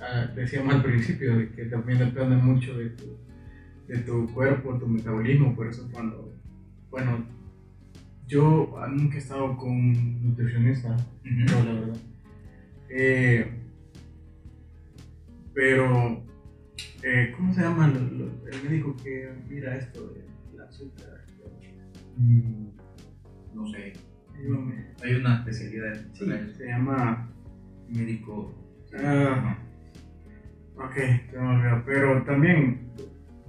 a- decíamos al principio, de que también depende mucho de tu, de tu cuerpo, tu metabolismo, por eso cuando, bueno, yo nunca he estado con un nutricionista, no, la verdad. Eh, pero, eh, ¿cómo se llama el médico que mira esto del azúcar? Mm, No sé, Ayúdame. hay una especialidad Sí, se llama médico. Ah, ok. Pero también,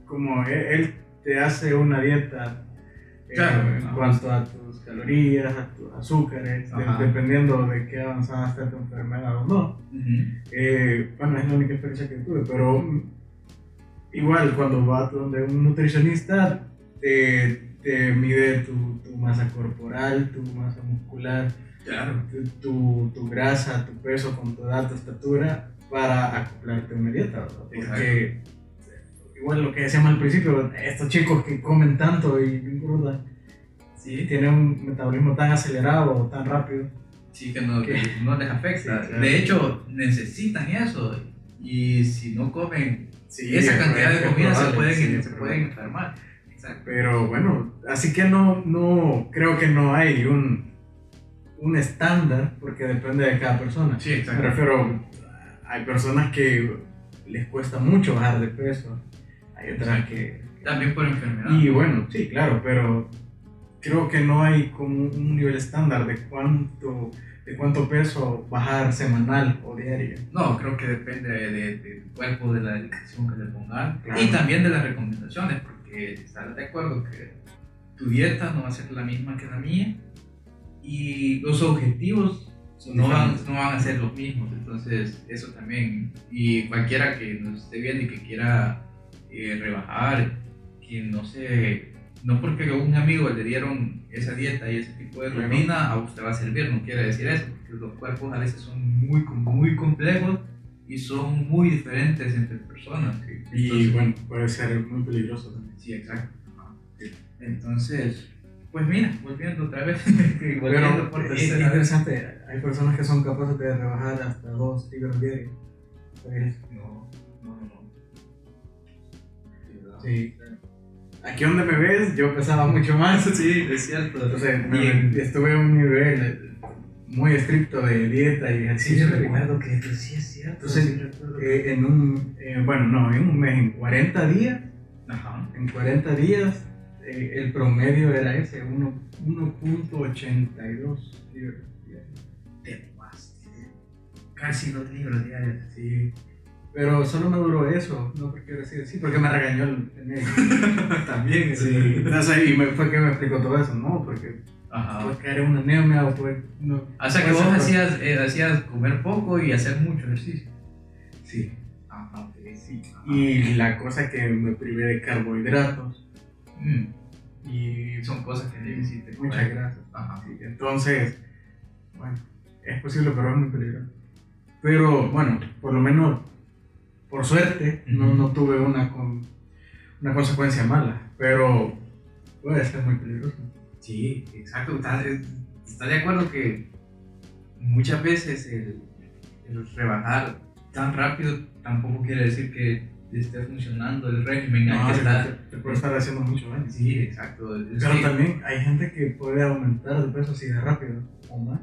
como él, él te hace una dieta eh, Claro, en ajá. cuanto a tus calorías, a tus azúcares, de- dependiendo de qué avanzada esté tu enfermedad o no. Eh, bueno, es la única experiencia que tuve, pero igual cuando vas donde un nutricionista te, te mide tu, tu masa corporal, tu masa muscular, Claro. tu, tu, grasa, tu peso con tu edad, tu estatura para acoplarte a una dieta, ¿verdad? Porque igual lo que decíamos al principio, estos chicos que comen tanto y engordan, Sí, tienen un metabolismo tan acelerado o tan rápido. sí que no, no les afecta. Sí, claro. De hecho, necesitan eso. Y si no comen Sí, esa es cantidad de probable, comida, se pueden, se pueden enfermar. Exacto. Pero bueno, así que no, no, creo que no hay un, un estándar, porque depende de cada persona. Sí, Me exacto. refiero, hay personas que les cuesta mucho bajar de peso, hay otras que... También por enfermedad. Y bueno, sí, claro, pero creo que no hay como un nivel estándar de cuánto, de cuánto peso bajar semanal o diario. No, creo que depende de, de- de tu cuerpo, de la dedicación que le pongas Claro. y también de las recomendaciones, porque estar de acuerdo que tu dieta no va a ser la misma que la mía y los objetivos no van, no van a ser los mismos, entonces eso también, y cualquiera que nos esté viendo y que quiera eh, rebajar, que no sé, no porque a un amigo le dieron esa dieta y ese tipo de rutina, a usted va a servir, no quiere decir eso, porque los cuerpos a veces son muy, muy complejos y son muy diferentes entre personas. Y Entonces, bueno, puede ser muy peligroso también. Sí, exacto. Entonces, pues mira, volviendo otra vez, [LAUGHS] volviendo es vez. interesante, hay personas que son capaces de rebajar hasta 2 libras. ¿Sabías? No, no, Sí. Aquí donde me ves, yo pesaba mucho más. Sí, es cierto. Entonces, me- estuve a un nivel muy estricto de dieta y Sí, ejercicio. yo recuerdo que que sí es cierto. Entonces, sí Eh, en un, eh, bueno, no, en un mes, en 40 días, Ajá. en 40 días, eh, el promedio era ese, uno- 1.82 libras diarias. Te mamaste. Casi dos libros diarios. Sí. Pero solo me duró eso, no porque decir sí, porque me regañó el, el médico. [LAUGHS] También. Sí, y me, fue que me explicó todo eso, ¿no? Porque Ajá. caer una anemia o puede. No, O sea que vos hacías, eh, hacías comer poco y hacer mucho ejercicio. Sí. Ajá, sí. Y la cosa que me privé de carbohidratos Mm, y son cosas que necesitas. muchas grasas. Ajá. Sí, entonces, bueno, es posible, pero es muy peligroso. Pero bueno, por lo menos, por suerte, no, Ujú. no tuve una, con, una consecuencia mala, pero puede ser muy peligroso. Sí, exacto. ¿Estás está de acuerdo que muchas veces el, el rebajar tan rápido tampoco quiere decir que esté funcionando el régimen? No, que te, estar- te puede estar haciendo mucho daño. Sí, exacto. Pero que- también hay gente que puede aumentar de peso así de rápido o más.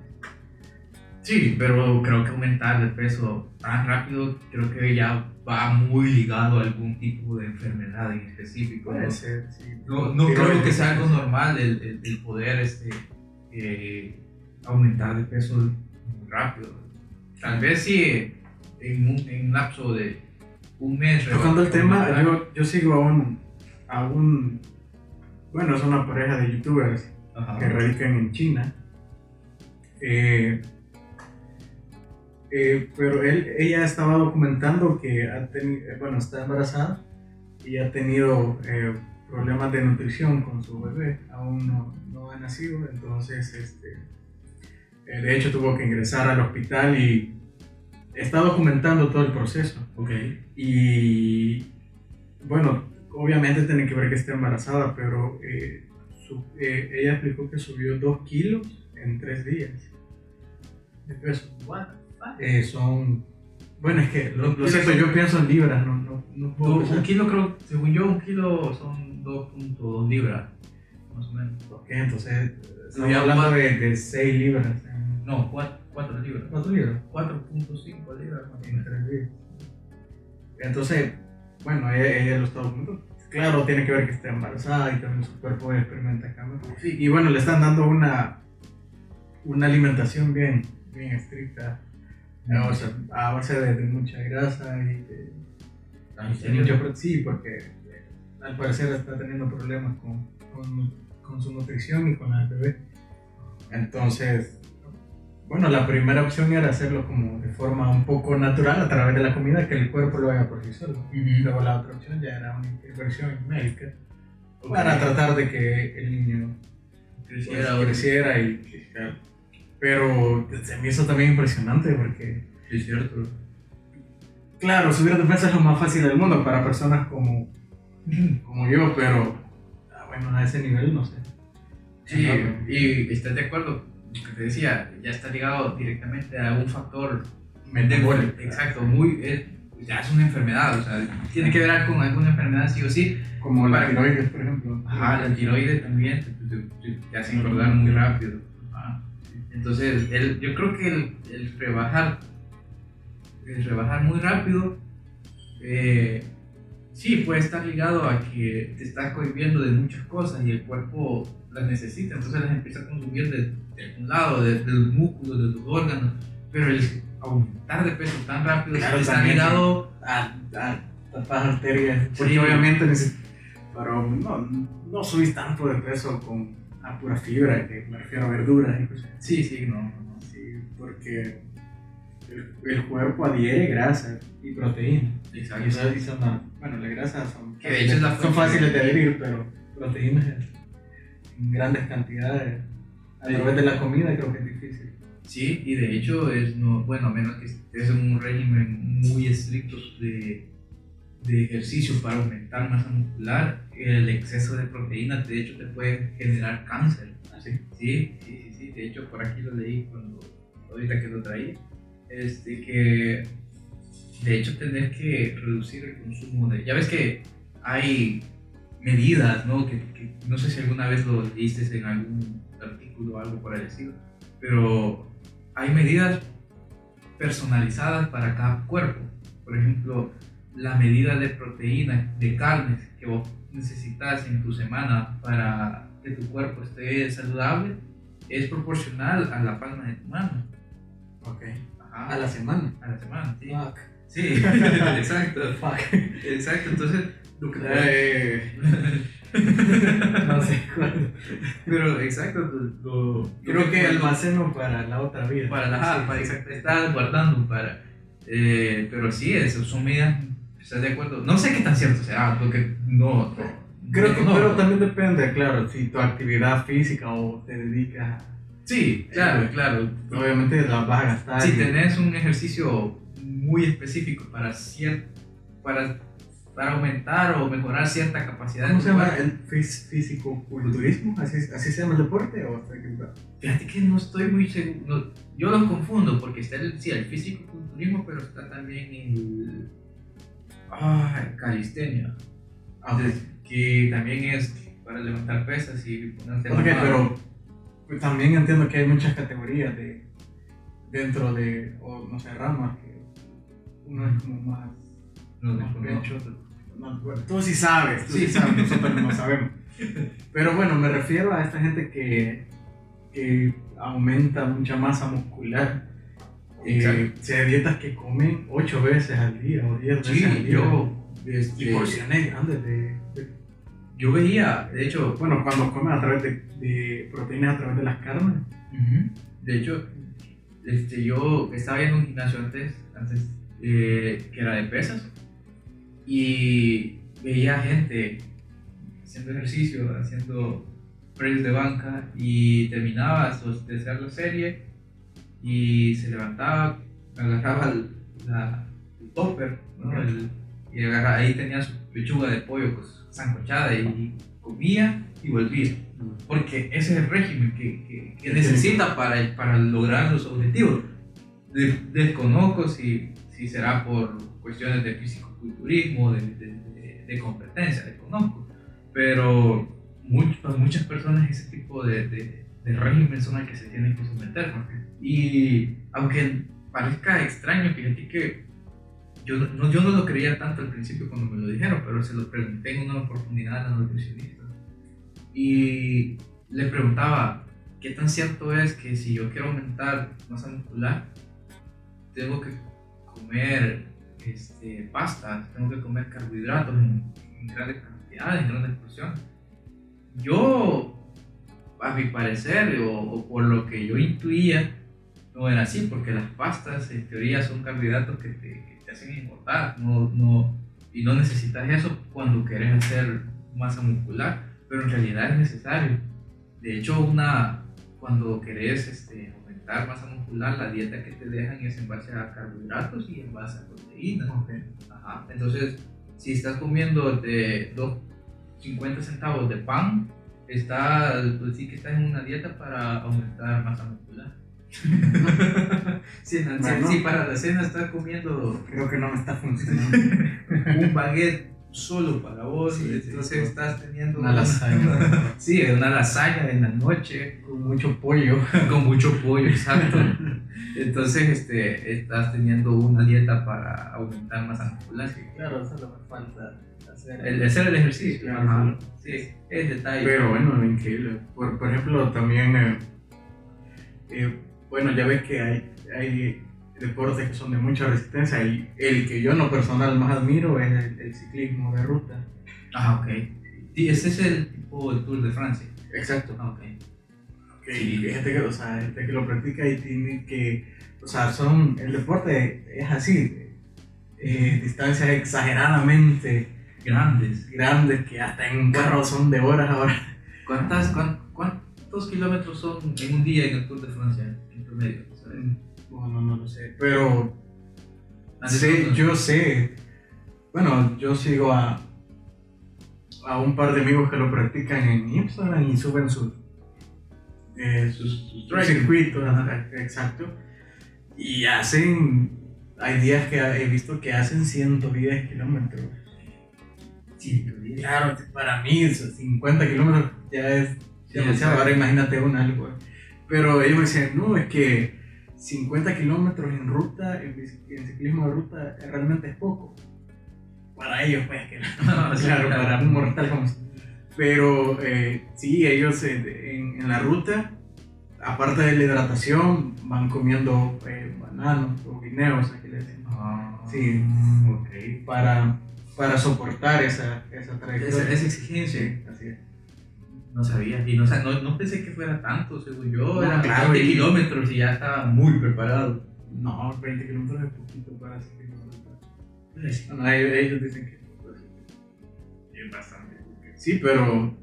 Sí, pero creo que aumentar el peso tan rápido creo que ya va muy ligado a algún tipo de enfermedad en específico. ¿no? Puede ser, sí. No, no creo que sea algo normal el, el- el poder este, eh, aumentar de peso muy rápido. Tal vez sí en un, en un lapso de un mes. Tocando el tema, yo, yo sigo a un, a un, bueno, es una pareja de youtubers Ajá. que radican en China. Eh, eh, pero él, ella estaba documentando que ha tenido, bueno, está embarazada y ha tenido eh, problemas de nutrición con su bebé, aún no, no ha nacido, entonces este, Eh, de hecho, tuvo que ingresar al hospital y está documentando todo el proceso. Y bueno, obviamente tiene que ver que esté embarazada, pero eh, su- eh, ella explicó que subió 2 kilos en 3 días de peso. Eh, son. Bueno, es que lo, lo siento, yo pienso en libras, no, no, no puedo Do- un kilo creo, según yo, un kilo son 2.2 libras, más o menos. Ok, entonces estamos ya hablando de, de 6 libras. en- No, 4, libras. ¿Cuántos libras? 4.5 libras más o En menos. Entonces, bueno, ella, ella lo está documentando. Claro, tiene que ver que está embarazada y también su cuerpo experimenta cambios. Sí, Y bueno, le están dando una, una alimentación bien, bien estricta. O sea, a base de, de mucha grasa y de, ¿En de serio? mucho pro- Sí, porque eh, al parecer está teniendo problemas con, con, con su nutrición y con la bebé. Entonces, bueno, la primera opción era hacerlo como de forma un poco natural a través de la comida, que el cuerpo lo haga por sí solo. Ujú. Luego la otra opción ya era una intervención médica para tratar de que el niño pues, Creciera o- creciera y... Pero se me hizo también impresionante porque, es cierto. claro, subir de peso es lo más fácil del mundo para personas como, [CLEARS THROAT] como yo, pero ah, bueno, a ese nivel no sé. Sí, y estás de acuerdo, lo que te decía, ya está ligado directamente a un factor Metabólico. Exacto, muy, es- ya es una enfermedad, o sea, tiene que ver con alguna enfermedad sí o sí. Como la tiroides, por ejemplo. Ajá, la tiroides también te, te- te- te hace engordar muy rápido. Entonces, el, yo creo que el, el rebajar, el rebajar muy rápido, eh, sí puede estar ligado a que te estás cohibiendo de muchas cosas y el cuerpo las necesita, entonces las empieza a consumir de, de algún lado, de, de los músculos, de tus órganos, pero el aumentar de peso tan rápido Claro, está ligado a, a tapar arterias. Porque Sí. obviamente pero no, no subís tanto de peso con a pura fibra, que me refiero a verduras y cosas así. Sí, sí, no, no, no. Sí, porque el, el cuerpo adhiere grasa y proteína. Y Exacto. esas- y son la- bueno, las grasas son, Que de hecho son fáciles de adherir, pero proteínas en grandes cantidades a través de la comida creo que es difícil. Sí, y de hecho es no, bueno, a menos que estés en un régimen muy estricto de, de ejercicio para aumentar masa muscular, el exceso de proteínas de hecho te puede generar cáncer. Sí, sí, sí, sí. De hecho, por aquí lo leí cuando, ahorita que lo traía, este, que de hecho tenés que reducir el consumo de... Ya ves que hay medidas, ¿no? Que, que no sé si alguna vez lo leíste en algún artículo o algo por el estilo, pero hay medidas personalizadas para cada cuerpo. Por ejemplo, la medida de proteína de carnes que vos necesitas en tu semana para que tu cuerpo esté saludable es proporcional a la palma de tu mano. Ok. Ajá. A la semana. A la semana, sí. Fuck. Sí, [LAUGHS] exacto. Fuck. Exacto, entonces lo que Eh, [LAUGHS] no sé cuándo. Pero exacto, lo, lo- Creo que almaceno para la otra vida. para la Sí, para sí. exacto, estar guardando para eh, pero sí, eso son medidas, ¿estás de acuerdo? No sé qué tan cierto será, porque no, Creo que no, pero también depende, claro, si tu actividad física o te dedicas a... Sí, claro, claro. Obviamente la vas a gastar. Si y- tenés un ejercicio muy específico para cier- para, para aumentar o mejorar cierta capacidad ¿Cómo se llama? ¿El físico-culturismo? ¿Así, ¿Así se llama el deporte o equivocado? Fíjate que no estoy muy seguro. no, yo los confundo porque está el, sí, el físico-culturismo, pero está también el. Ah, el calistenia. Ah. Entonces, que también es para levantar pesas y ponerte Ok, pero pues, también entiendo que hay muchas categorías de dentro de, o no sé, ramas que uno es como más, No, más no, no. pecho, no, bueno, tú sí sabes, tú sí, Sí. sabes, nosotros no sabemos. [LAUGHS] Pero bueno, me refiero a esta gente que, que aumenta mucha masa muscular. Eh, Exacto. se dietas que comen 8 veces al día o 10 veces al Sí, día. yo. y este, porciones grandes de, de- yo veía, de hecho, Bueno, cuando comen a través de, de proteínas a través de las carnes. Ujú. De hecho, este, yo estaba en un gimnasio antes, antes eh, que era de pesas y veía gente haciendo ejercicio, haciendo press de banca y terminaba de hacer la serie y se levantaba, agarraba el, la, el topper, ¿no? El- y agarra- ahí tenía su pechuga de pollo pues, sancochada y comía y volvía. Porque ese es el régimen que, que- que necesita para, para lograr los objetivos. De- desconozco si, si será por cuestiones de físico-culturismo, de, de- de- competencia, desconozco. Pero much- para muchas personas ese tipo de, de, de régimen son al que se tienen que someter. ¿no? Y aunque parezca extraño, fíjate que yo no, yo no lo creía tanto al principio cuando me lo dijeron, pero se lo pregunté en una oportunidad a la nutricionista. Y le preguntaba, ¿qué tan cierto es que si yo quiero aumentar masa muscular, tengo que comer este, tengo que comer carbohidratos en, en grandes cantidades, en grandes porciones? Yo, a mi parecer, o, o por lo que yo intuía, no era así, porque las pastas en teoría son carbohidratos que te, que te hacen engordar, no, no, y no necesitas eso cuando quieres hacer masa muscular, pero en realidad es necesario. De hecho, una, cuando querés este, aumentar masa muscular, la dieta que te dejan es en base a carbohidratos y en base a proteínas. Ajá. Entonces, si estás comiendo de dos, 50 centavos de pan, está, pues sí que estás en una dieta para aumentar masa muscular. [LAUGHS] Bueno. si para la cena estás comiendo Creo que no me está funcionando. [LAUGHS] un baguette solo para vos, Sí, sí, entonces sí. estás teniendo Una lasaña. [LAUGHS] Sí, una lasaña en la noche Con mucho pollo. con mucho pollo, exacto. Entonces, este, estás teniendo una dieta para aumentar masa muscular. Claro, solo me falta hacer El de hacer el ejercicio. Sí, Ajá. Sí, es detalle. Pero bueno, increíble. Por, por ejemplo, también, eh, eh, bueno, ya ves que hay, hay deportes que son de mucha resistencia y el que yo en lo personal más admiro es el, el ciclismo de ruta. Ah, ok. Sí, ese es el tipo del Tour de Francia. Exacto. Ah, ok. Que Sí. gente que, o sea, gente que lo practica y tiene que, o sea, son, el deporte es así, eh, distancias exageradamente Grandes. grandes que hasta en un carro son de horas ahora. ¿Cuántas, cuán- ¿Cuántos kilómetros son en un día en el Tour de Francia? Promedio. ¿sabes? Bueno, no lo sé, pero Sí, yo sé. Bueno, yo sigo a, a un par de amigos que lo practican en Instagram y suben sus, eh, sus, sus circuitos. Exacto. Y hacen. Hay días que he visto que hacen 110 kilómetros. 110. Claro, para mí esos 50 kilómetros ya es demasiado. Ahora imagínate un algo. Pero ellos me decían, no, es que 50 kilómetros en ruta, en, en ciclismo de ruta, eh, realmente es poco. Para ellos, pues, que [LAUGHS] [LAUGHS] sí, claro, para un mortal como Pero eh, sí, ellos eh, en, en la ruta, aparte de la hidratación, van comiendo eh, bananos o guineos, aquí le decimos, Ah, Sí. ok. para, para soportar esa, esa trayectoria. Esa, esa exigencia. Es. No sabía. Y no, sa- no, no pensé que fuera tanto, según yo. No, eran claro, 20 y- kilómetros y ya estaba muy preparado. No, 20 kilómetros es poquito para ciclismo de ruta. Sí. No, ellos, dicen que pues, Es bastante. sí, pero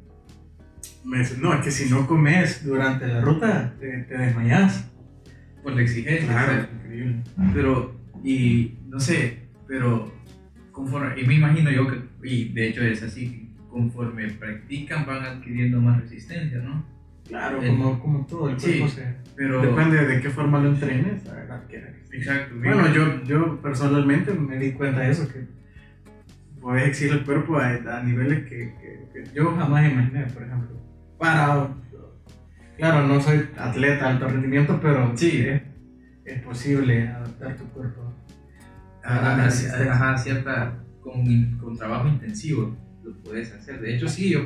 me dicen, no, es que si no comes durante la ruta te, te desmayas. Por la exigencia. ¿sabes? increíble. Pero, y no sé, pero conforme, y me imagino yo que, y de hecho es así, conforme practican van adquiriendo más resistencia, ¿no? Claro, El- como, como todo, el Sí, cuerpo se... Pero, Depende de qué forma lo entrenes, la verdad que... exacto. Bueno, yo, yo personalmente me di cuenta de eso, que puedes exigir el cuerpo a, a niveles que, que- que yo jamás imaginé, por ejemplo. Para... Claro, no soy atleta de alto rendimiento, pero Sí. es, es posible adaptar tu cuerpo. a, a- a- cierta, con, con trabajo intensivo lo puedes hacer. De hecho, sí, yo,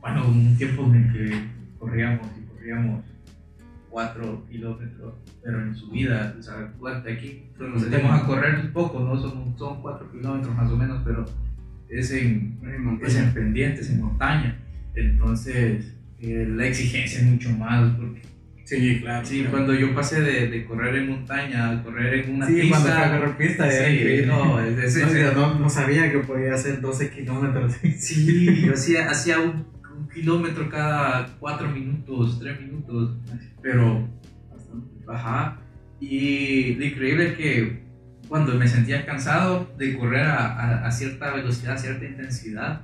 bueno, un tiempo en el que corríamos y corríamos 4 kilómetros, pero en subida, o sea, aquí, nos salimos a correr un poco, ¿no? Son, son 4 kilómetros más o menos, pero es en, montaña. es en pendientes, en montaña. Entonces, eh, la exigencia es mucho más, porque Sí, claro. sí, claro. cuando yo pasé de, de correr en montaña a correr en una Sí, pista, cuando fue a correr pista, era Sí, increíble. no, [LAUGHS] es- es- No, es- no, no sabía que podía hacer 12 kilómetros. [LAUGHS] Sí, yo hacía, hacía un, un kilómetro cada cuatro minutos, tres minutos, pero, ajá, Y lo increíble es que cuando me sentía cansado de correr a, a- a cierta velocidad, a cierta intensidad,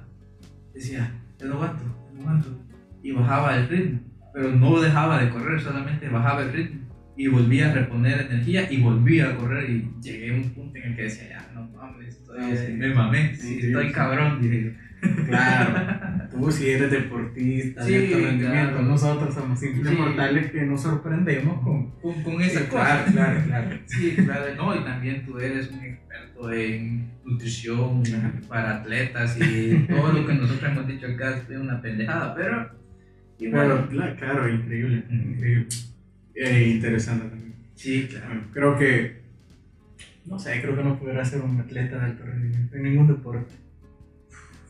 decía, ya no aguanto, ya no aguanto. Y bajaba el ritmo, pero no dejaba de correr, solamente bajaba el ritmo. Y volvía a reponer energía y volvía a correr. Y llegué a un punto en el que decía, ya no mames, estoy, Sí. me mamé, sí, Sí, estoy cabrón, dije. Claro, [LAUGHS] tú si eres deportista de alto rendimiento, claro. nosotros somos simples mortales que nos sorprendemos con... Con, con esa cosa. claro, claro, claro. [LAUGHS] Sí, claro, no, y también tú eres un experto en nutrición para atletas y todo lo que nosotros hemos dicho acá es una pendejada, pero Claro, claro, increíble, increíble. Eh, interesante también. Sí, claro. Bueno, creo que, no sé, creo que no podrá ser un atleta de alto rendimiento en ningún deporte.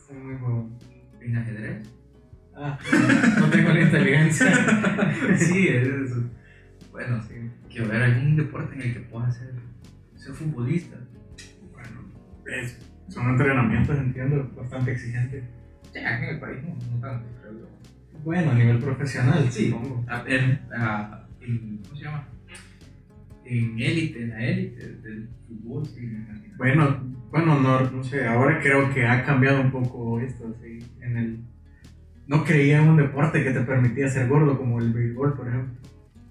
Soy muy huevón. ¿En ajedrez? Ah, [LAUGHS] no tengo la inteligencia. [LAUGHS] sí, [LAUGHS] es eso. Bueno, sí. Quiero ver algún deporte en el que puedas ser, ser futbolista. Bueno, es- son entrenamientos, entiendo, bastante exigentes. Ya en el país no, no tanto, creo yo. Bueno, a nivel profesional, Sí. supongo. En, en- ¿Cómo se llama? En élite, en la élite del fútbol, imagino. Bueno, bueno, no, no sé, ahora creo que ha cambiado un poco esto, sí, en el... No creía en un deporte que te permitía ser gordo como el béisbol, por ejemplo.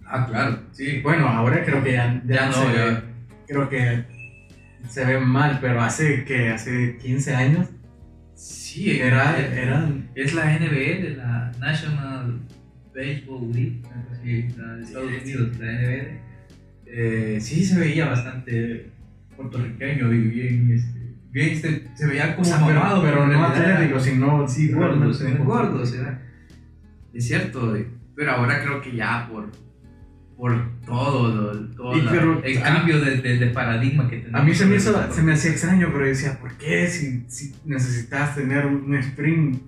Ah, claro, sí. Bueno, ahora creo que ya, ya, Ya no se ya. creo que se ve mal, pero hace que hace 15 años Sí, era, es, eran, es la de la National Baseball League, la de Estados Unidos, la. Eh, sí, se veía bastante puertorriqueño y bien, este, bien se, se veía como mamado, pero en no era- atlético, sino Sí, gordos, era. Es cierto, pero ahora creo que ya por, por todo, todo Y la- pero el cambio de, de- de paradigma que tenemos. A mí se me, hizo, se me hacía extraño, pero decía, ¿por qué si, si necesitas tener un sprint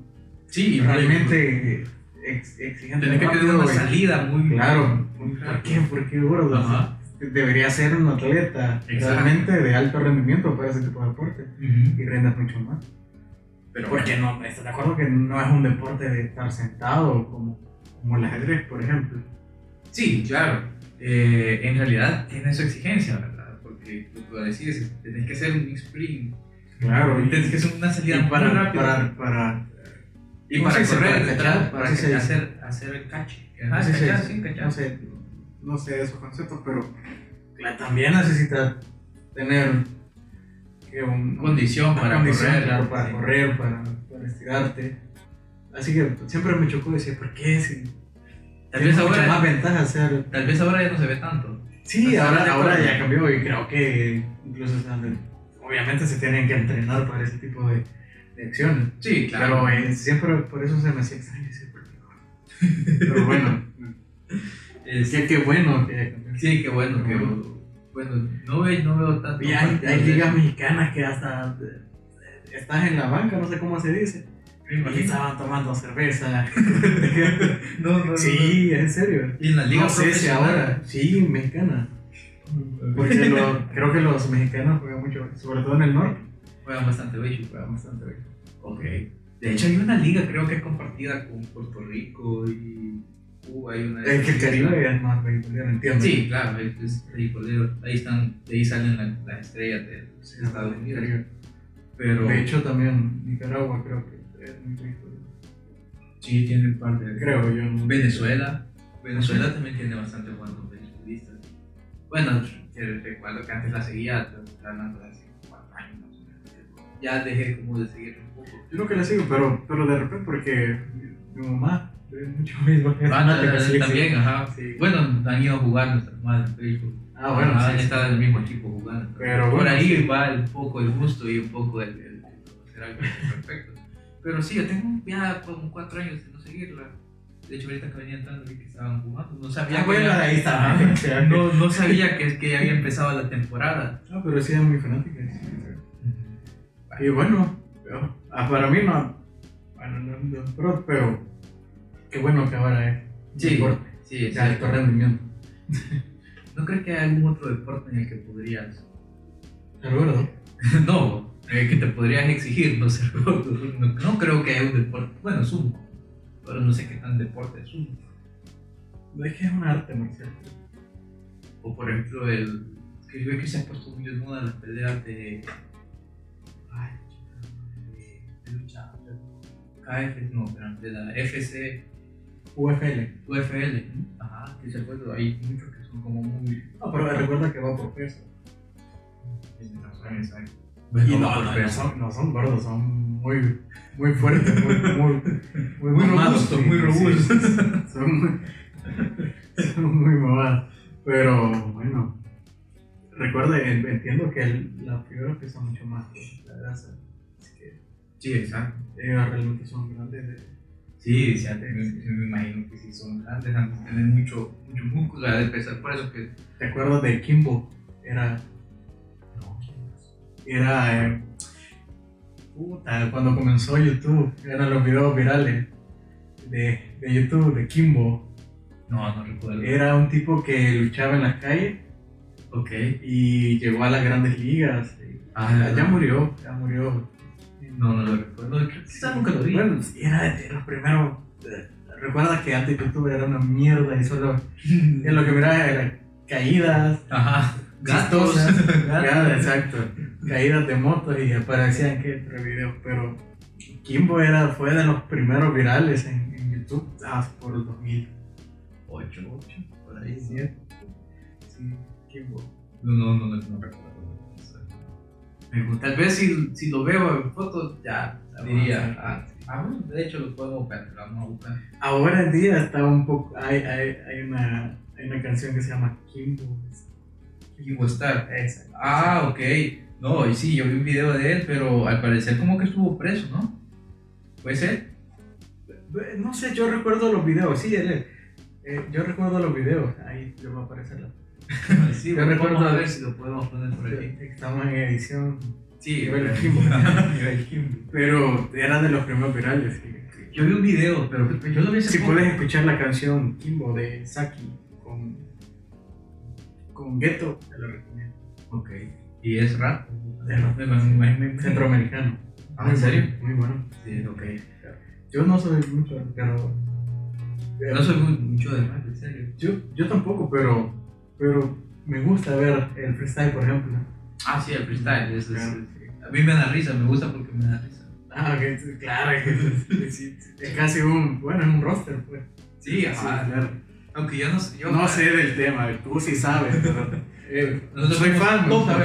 Sí, realmente ex- exigente? Tenés que tener una salida muy. Claro, muy ¿por qué? ¿Por qué gordo? Ajá. Debería ser un atleta Exacto. realmente de alto rendimiento para ese tipo de deporte y rendas mucho más. Pero Porque no, estoy de acuerdo que no es un deporte de estar sentado como, como el ajedrez, por ejemplo. Sí, claro. Eh, en realidad tiene su exigencia, ¿verdad? Porque lo que decís, tenés que hacer un sprint. Claro, y, Tienes que hacer una salida muy para, rápida. para, para, y ¿cómo para correr, Para dice. hacer, hacer el cache. Si- sí, cachar. no sé, no sé esos conceptos, pero también necesita tener que un, Condición una para condición, correr. claro, para sí. correr, para, para estirarte. Así que siempre me chocó decir, ¿por qué? Si Tal vez, mucha ahora, más ventaja hacer tal vez ahora ya no se ve tanto. Sí, Pues, ahora, ahora ya cambió y creo que incluso obviamente se tienen que entrenar para ese tipo de, de acciones. Sí, Pero eh, siempre por eso se me hacía extraño decir, ¿por qué no? Pero bueno, [LAUGHS] Es- qué, qué bueno que sí, qué bueno. Que, bueno, no veo, no veo tanto. Y hay, hay ligas mexicanas que hasta eh, estás en la banca, no sé cómo se dice, Me y imagino. estaban tomando cerveza. [LAUGHS] No, no, no. sí, en serio. Y en la liga No sé si ahora, sí, mexicana. Porque lo- creo que los mexicanos juegan mucho, sobre todo en el norte, Juegan bastante béisbol. juegan bastante bien. Ok. De hecho, hay una liga, creo que es compartida con Puerto Rico y Cuba. Hay una Es que el Caribe es más beisbolero, entiendo. Sí, claro, es, beisbolero. Ahí, están, de ahí salen la- las estrellas de Estados Unidos. Pero De hecho, también Nicaragua creo que es muy sí, tiene un par de. Creo yo. no- Venezuela. Venezuela también tiene bastante buenos beisbolistas. Bueno, recuerdo que antes la seguía, hablando de hace cuatro años. Ya dejé como de seguir un poco. Yo no que la sigo, pero, pero de repente porque mi, mamá ve mucho [LAUGHS] es Ah, sí, sí. también, ajá. Sí. Bueno, han ido a jugar nuestras madres en. Ah, bueno, sí, han sí. estado en el mismo equipo jugando. Pero Por bueno, ahí sí. va un poco el gusto y un poco el, el, el al respecto. Pero sí, yo tengo ya como cuatro años de no seguirla. De hecho, ahorita que venía entrando vi que estaban jugando. No sabía Ah, que bueno, ahí. [LAUGHS] O sea, No, no [LAUGHS] sabía que, que ya había empezado la temporada. No, pero sí es muy fanática. sí, sí. Y bueno, yo- ah, para mí no. Bueno, no, no, pero, pero qué bueno que ahora es Sí, deporte sí, de alto rendimiento. [LAUGHS] ¿No crees que hay algún otro deporte en el que podrías Pero bueno, no, que te podrías exigir no gordo. [LAUGHS] No, no creo que haya un deporte. Bueno, sumo. Pero no sé qué tan deporte es sumo. es que es un arte marcial. O por ejemplo, el. Que yo que se ha puesto muy de moda las peleas de. Ay, de, de lucha. KF, no, pero de la FC, UFL. UFL. Ajá, que se. Hay muchos que son como muy. No, pero recuerda que va por peso. Exacto. Y no, no, no son, no son gordos, son muy, muy fuertes, muy, muy, muy, Muy robustos, sí, muy robustos. sí. Son muy, son muy mamados. Pero bueno, recuerda, entiendo que el- la fibra pesa mucho más que la grasa. Así que Sí, exacto. ellos realmente son grandes. De, Sí, sí, antes me, me imagino que sí son grandes, antes de tener mucho, mucho músculo, de pesar, por eso que. ¿Te acuerdas de Kimbo? Era, era, eh, puta, cuando comenzó YouTube, eran los videos virales de, de YouTube, de Kimbo. no, no recuerdo. Era un tipo que luchaba en las calles Ok. y llegó a las grandes ligas. Ah, ya murió, ya murió. No, no lo recuerdo. Quizás nunca lo vi. Bueno, era de los primeros. eh, Recuerda que antes YouTube era una mierda y solo [LAUGHS] y lo que miraba era caídas, Ajá. Gatos, [LAUGHS] exacto, caídas de motos y aparecían que entre videos, pero Kimbo era, fue de los primeros virales en, en YouTube ah, por el 2000. Ocho, ocho, por ahí. Sí, sí, Kimbo. No, no, no, no, no recuerdo. Me gusta. Tal vez si, si lo veo en fotos, ya diría. Ah, ah, bueno, de hecho lo podemos buscar, lo vamos a buscar. Ahora en día está un poco, hay, hay, hay, una, hay una canción que se llama Kimbo. Kimbo Star. Esa. Ah, ok. No, y sí, yo vi un video de él, pero al parecer como que estuvo preso, ¿no? ¿Puede ser? No sé, yo recuerdo los videos, sí, él. Eh, yo recuerdo los videos, ahí le va a aparecer la. [LAUGHS] sí, Yo bueno, recuerdo- vamos a ver si lo podemos poner por aquí. Estamos en edición. Sí, Nivel [LAUGHS] pero- Kimbo. Pero era de los primeros virales. sí. Yo vi un video, pero yo lo vi Si poco. puedes escuchar la canción Kimbo de Saki con, con Ghetto, te lo recomiendo. Ok. ¿Y es rap? Es Centroamericano. Ah, ¿en serio? Muy bueno. Sí, ok. Yo no soy mucho, pero. No soy muy, mucho de rap, en serio. Yo, yo tampoco, pero, pero me gusta ver el freestyle, por ejemplo. Ah, sí, el freestyle. eso es- Claro, a mí me da risa, me gusta porque me da risa. Ah, sí, claro, que es, [LAUGHS] sí, es casi un, bueno, es un roster, pues. Sí, Sí, ajá. claro. Aunque yo no sé. Yo, No sé del tema, tú sí sabes, pero eh, [LAUGHS] Nosotros soy fan, me gusta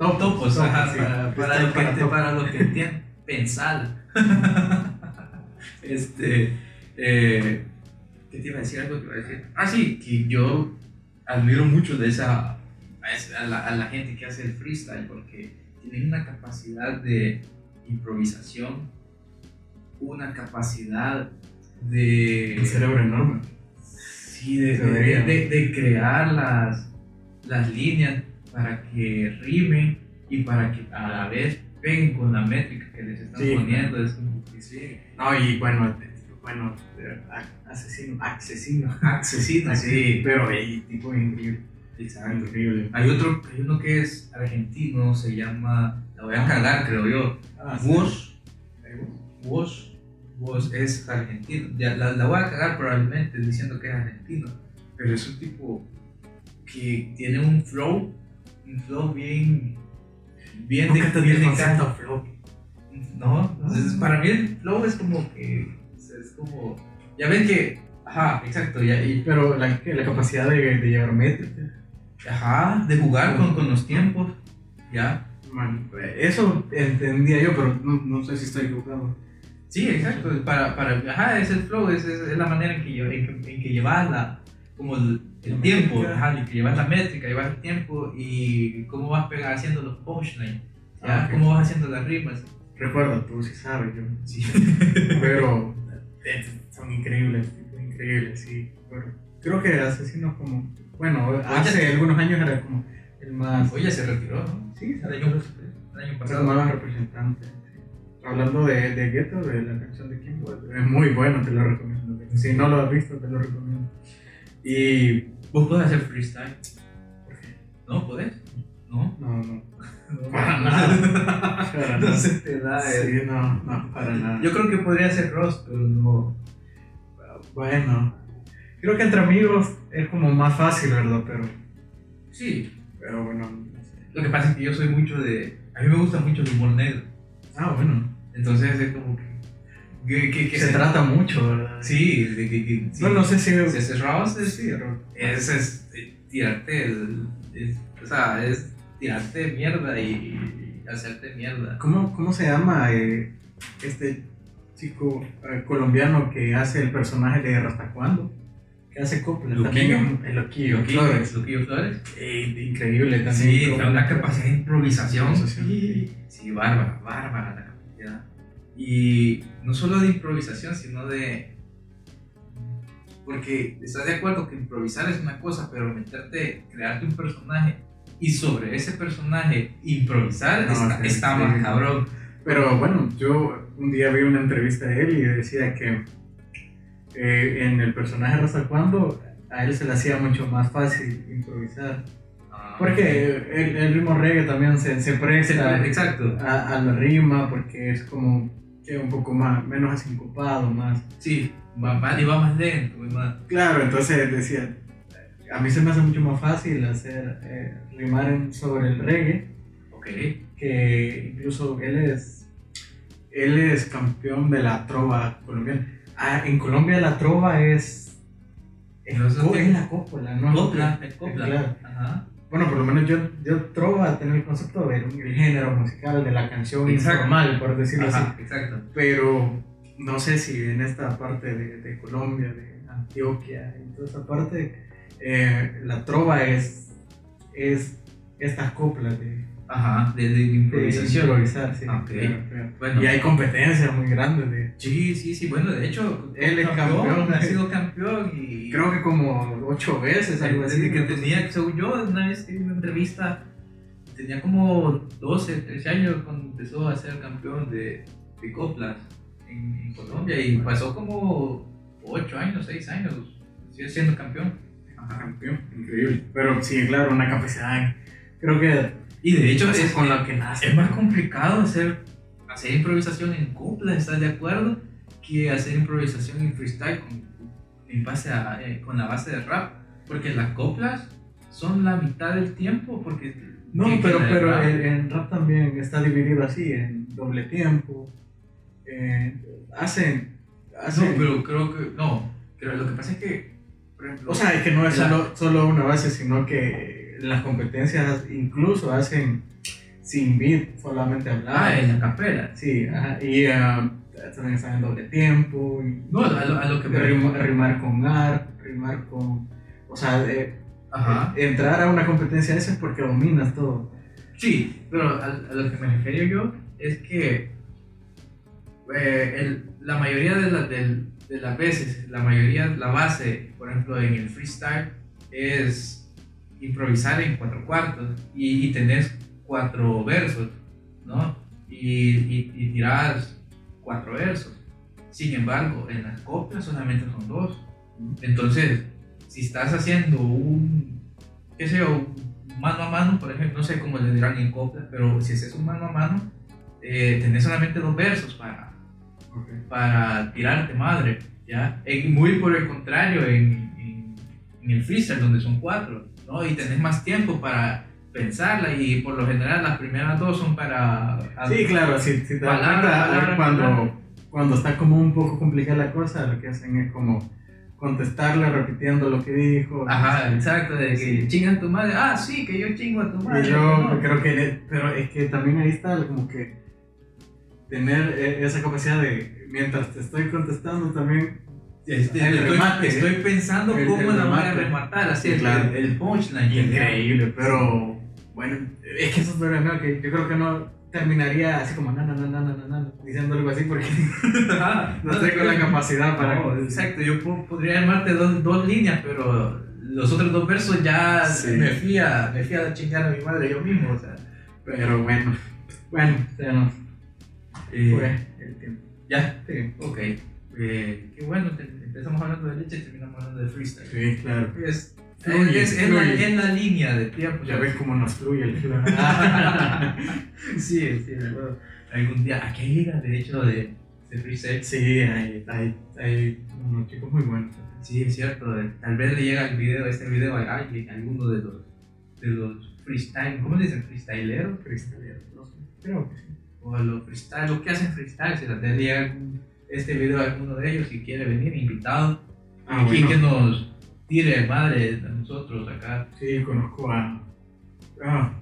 Topos, topos, ajá, sí. para, para, Freestyle los que, para para los que entienden, pensar. [LAUGHS] este. Eh, ¿Qué te iba a decir? Algo te iba a decir. Ah, sí, que yo admiro mucho de esa. a la, a la gente que hace el freestyle porque tienen una capacidad de improvisación, una capacidad de. Un cerebro enorme. Sí, de, de- de crear las, las líneas para que rimen y para que a la vez peguen con la métrica que les están Sí. poniendo. Es como sí. No, y bueno, eh, bueno, eh, asesino, asesino. [LAUGHS] Accesible, sí. Pero el tipo es increíble. Exacto. Increíble. Hay otro, hay uno que es argentino, se llama, la voy a cagar creo yo, Ah. Woz, Woz, Woz es argentino, Ya, la, la voy a cagar probablemente diciendo que es argentino, pero es un tipo que tiene un flow, un flow bien, bien te bien de flow. No, entonces, para mí el flow es como que, es como, ya ven que, ajá, exacto, ya, y- Pero la, la capacidad de, de llevar métrica. ajá, de jugar con, con los tiempos, ya. Man, eso entendía yo, pero no, no sé si estoy equivocado. Sí, exacto. Para, para, ajá, es el flow, es, es, es la manera en que, en que, en que llevas la, como el, tiempo, ajá, que llevas la métrica, llevas el tiempo y cómo vas pegar, haciendo los punchlines, Ah, ok. cómo vas haciendo las rimas. Recuerda, tú sí sabes, yo. Sí. [LAUGHS] Pero eh, son increíbles, increíbles, sí. Pero creo que Asesinos como, bueno, hace algunos años era como el más, Oye, se retiró, ¿no? sí, el año, el año pasado. más representante. sí. Hablando de, de Ghetto, de la canción de Kimbo, es muy bueno, te lo recomiendo. Si no lo has visto, te lo recomiendo. Y, ¿Vos podés hacer freestyle? ¿No? ¿Podés? ¿No? no, no, [LAUGHS] para nada. [LAUGHS] Para No nada. se te da. eh. Sí, no, no, para nada. Yo creo que podría ser Ross, pero no. Bueno, creo que entre amigos es como más fácil, ¿verdad? Pero Sí, Pero bueno, no sé. lo que pasa es que yo soy mucho de. A mí me gusta mucho el humor negro. Ah, bueno. Entonces es como que. Que, que- que se trata mucho, ¿verdad? Sí, que. sí. No, no sé si... Si haces roast, es, Sí, error. es, es, eh, tirarte. el- es- o sea, es tirarte mierda y, y hacerte mierda. ¿Cómo, cómo se llama eh, este chico eh, colombiano que hace el personaje de Hasta cuándo? Que hace Loquillo. también. El Loquillo, Loquillo Flores. Loquillo Flores. Eh, increíble también. Sí, una capacidad de improvisación. Sí, sí, bárbara, bárbara. Y no solo de improvisación, sino de. Porque estás de acuerdo que improvisar es una cosa, pero meterte, crearte un personaje y sobre ese personaje improvisar No, está, sí, está sí. más cabrón. Pero bueno, yo un día vi una entrevista de él y decía que eh, en el personaje Hasta cuándo a él se le hacía mucho más fácil improvisar. Ah, Porque el, el ritmo reggae también se, se presta Exacto. a, a la rima porque es como que un poco más, menos asincopado, más. Sí, va, va- y va más lento. más- Claro, entonces decía, a mí se me hace mucho más fácil hacer eh, rimar en- sobre el reggae, Ok. que incluso él es, él es campeón de la trova colombiana. Ah, en Colombia la trova es, es, No, es- es la cópola, ¿no? Copla, es copla. Claro. Ajá. Bueno, por lo menos yo, yo trova tener el concepto del el género musical, de la canción Exacto. informal, por decirlo así. Exacto. pero no sé si en esta parte de, de Colombia, de Antioquia, en toda esa parte, eh, la trova es, es estas coplas de, Ajá, de, de de improvisación. improvisar, sí, Ok. claro, claro. Bueno. Y hay competencias muy grandes de, Sí, sí, sí. Bueno, de hecho, Él es campeón. ha sido campeón y. creo que como ocho veces, algo así. Desde que tenía, según yo, una vez que vi una entrevista, tenía como 12, 13 años cuando empezó a ser campeón de, de coplas en, en Colombia y pasó como 8 años, 6 años, sigue siendo campeón. Ajá, campeón, increíble. Pero sí, claro, una capacidad, creo que Y de hecho, es con la que nace. es más complicado hacer, hacer improvisación en coplas, ¿estás de acuerdo? Que hacer improvisación en freestyle con, en base a, eh, con la base de rap. Porque las coplas son la mitad del tiempo, porque... No, pero, pero rap- en, en rap también está dividido así, en doble tiempo. eh, hacen, hacen No, pero creo que... No, pero lo que pasa es que, por ejemplo... O sea, es que no es La- solo, solo una base, sino que las competencias incluso hacen sin beat, solamente hablar. ah, en la capela. Sí, ajá, y ah, también están en doble tiempo. Y No, a lo, a lo que me... rim- rimar con art, rimar con. O sea, de- Ajá. entrar a una competencia esa es porque dominas todo. Sí, pero a, a lo que me refiero yo es que eh, el- la mayoría de, la- del- de las veces, la mayoría, la base, por ejemplo, en el freestyle, es improvisar en cuatro cuartos y, y tenés cuatro versos, ¿no? Y, y, y tirás cuatro versos. Sin embargo, en las coplas solamente son dos. Entonces, si estás haciendo un, qué sé yo, mano a mano, por ejemplo, no sé cómo le dirán en coplas, pero si haces un mano a mano, eh, tenés solamente dos versos para, para tirarte madre, ¿ya? En- muy por el contrario, en, en, en el freestyle, donde son cuatro, ¿no? Y tenés más tiempo para pensarla y por lo general las primeras dos son para... Sí, claro, si, si te Palabra, cuenta, palabra, cuando, palabra. cuando está como un poco complicada la cosa, lo que hacen es como contestarle repitiendo lo que dijo. Ajá, exacto, de que Sí. chingan tu madre, ah, sí, que yo chingo a tu madre. Y yo ¿no? creo que, pero es que también ahí está como que tener eh, esa capacidad de, mientras te estoy contestando también, Este, El estoy, remate, estoy pensando el- cómo el la voy a rematar, así Sí, el, claro. el punchline. increíble, pero bueno, es que eso es verdad, que yo creo que no terminaría así como na, na, na, na, na, na, na, diciendo algo así porque Ajá, [LAUGHS] [LAUGHS] no tengo la capacidad para... No, exacto, yo po- podría armarte dos, dos líneas, pero los otros dos versos ya Sí. me fui a me fui a chingar a mi madre yo mismo, o sea. Pero bueno, bueno, se nos eh, fue el tiempo. ya, Sí, ok. Eh, qué bueno, te- empezamos hablando de leche y terminamos hablando de freestyle. sí, claro. Es, Fluye, es, en, la, fluye. en la línea de tiempo. Ya ves cómo nos fluye el [LAUGHS] sí, sí, bueno, algún día, aquí hay ligas de hecho de, de freestyle. Sí, hay, hay, hay unos chicos muy buenos. Sí, es cierto. Tal vez le llega el video, este video a a alguno de los, de los freestyle, ¿cómo le dicen? Freestyleros. Freestyle, no sé, creo que sí. O a los freestyle, lo que hacen freestyle, si la tendría algún- este video a alguno de ellos si quiere venir invitado. Ah, Aquí bueno. que nos tire madre a nosotros acá. Sí, conozco a. Ah,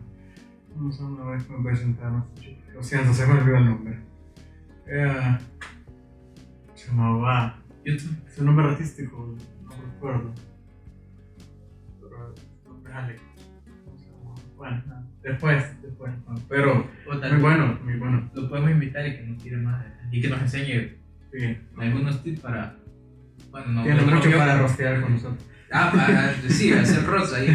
no sé, una vez me presentaron a chico. Lo siento, se me olvidó el nombre. Era. Se llamaba. YouTube. Su nombre artístico, no recuerdo. Pero. el nombre es Alex. Bueno, después, después. Pero. Muy bueno, muy bueno. Lo podemos invitar y que nos tire madre. Y que nos enseñe Sí. algunos tips para. Bueno, no. Tiene mucho para rostear con nosotros. Ah, para, [LAUGHS] sí, hacer roast ahí.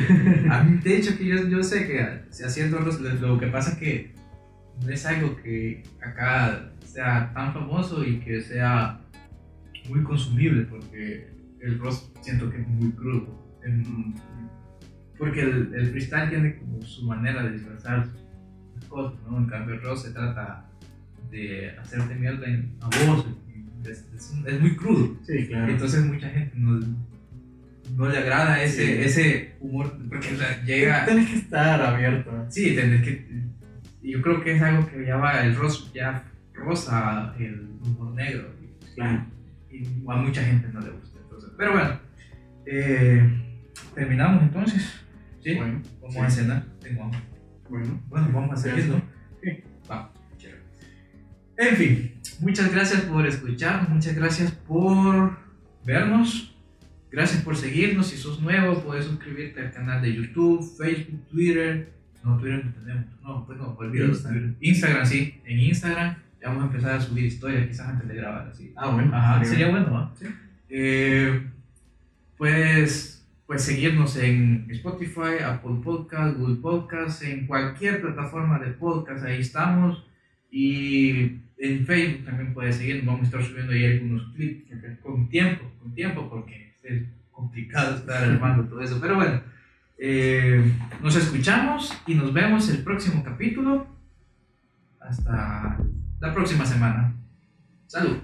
A mí, de hecho, que yo, yo sé que si haciendo roast, lo lo que pasa es que no es algo que acá sea tan famoso y que sea muy consumible, porque el roast siento que es muy crudo. Porque el, el freestyle tiene como su manera de disfrazar las cosas, ¿no? En cambio, el roast se trata de hacerte mierda en- a vos. Es, es es muy crudo. Sí, claro. Entonces mucha gente no, no le agrada ese, Sí. ese humor, porque llega... Tienes que estar abierto. Sí, tenés que... Yo creo que es algo que ya va, el rosa, ya rosa el humor negro. Claro. Y a mucha gente no le gusta. Entonces, pero bueno, eh, terminamos entonces. ¿Sí? Bueno, Vamos sí. a cenar. Tengo hambre. bueno. Bueno, vamos a seguir, ¿no? Sí. Va. En fin, muchas gracias por escuchar, muchas gracias por vernos, gracias por seguirnos. Si sos nuevo, puedes suscribirte al canal de YouTube, Facebook, Twitter. No, Twitter no tenemos. No, pues no, olvídalo. Instagram. Instagram, sí. En Instagram ya vamos a empezar a subir historias, quizás antes de grabar así. Ah, bueno. Ajá, sería bueno, ¿va? Sí. Eh, puedes, puedes seguirnos en Spotify, Apple Podcast, Google Podcast, en cualquier plataforma de podcast, ahí estamos. Y en Facebook también puedes seguirnos, vamos a estar subiendo ahí algunos clips con tiempo, con tiempo, porque es complicado estar armando todo eso. Pero bueno, eh, nos escuchamos y nos vemos el próximo capítulo. Hasta la próxima semana. Salud.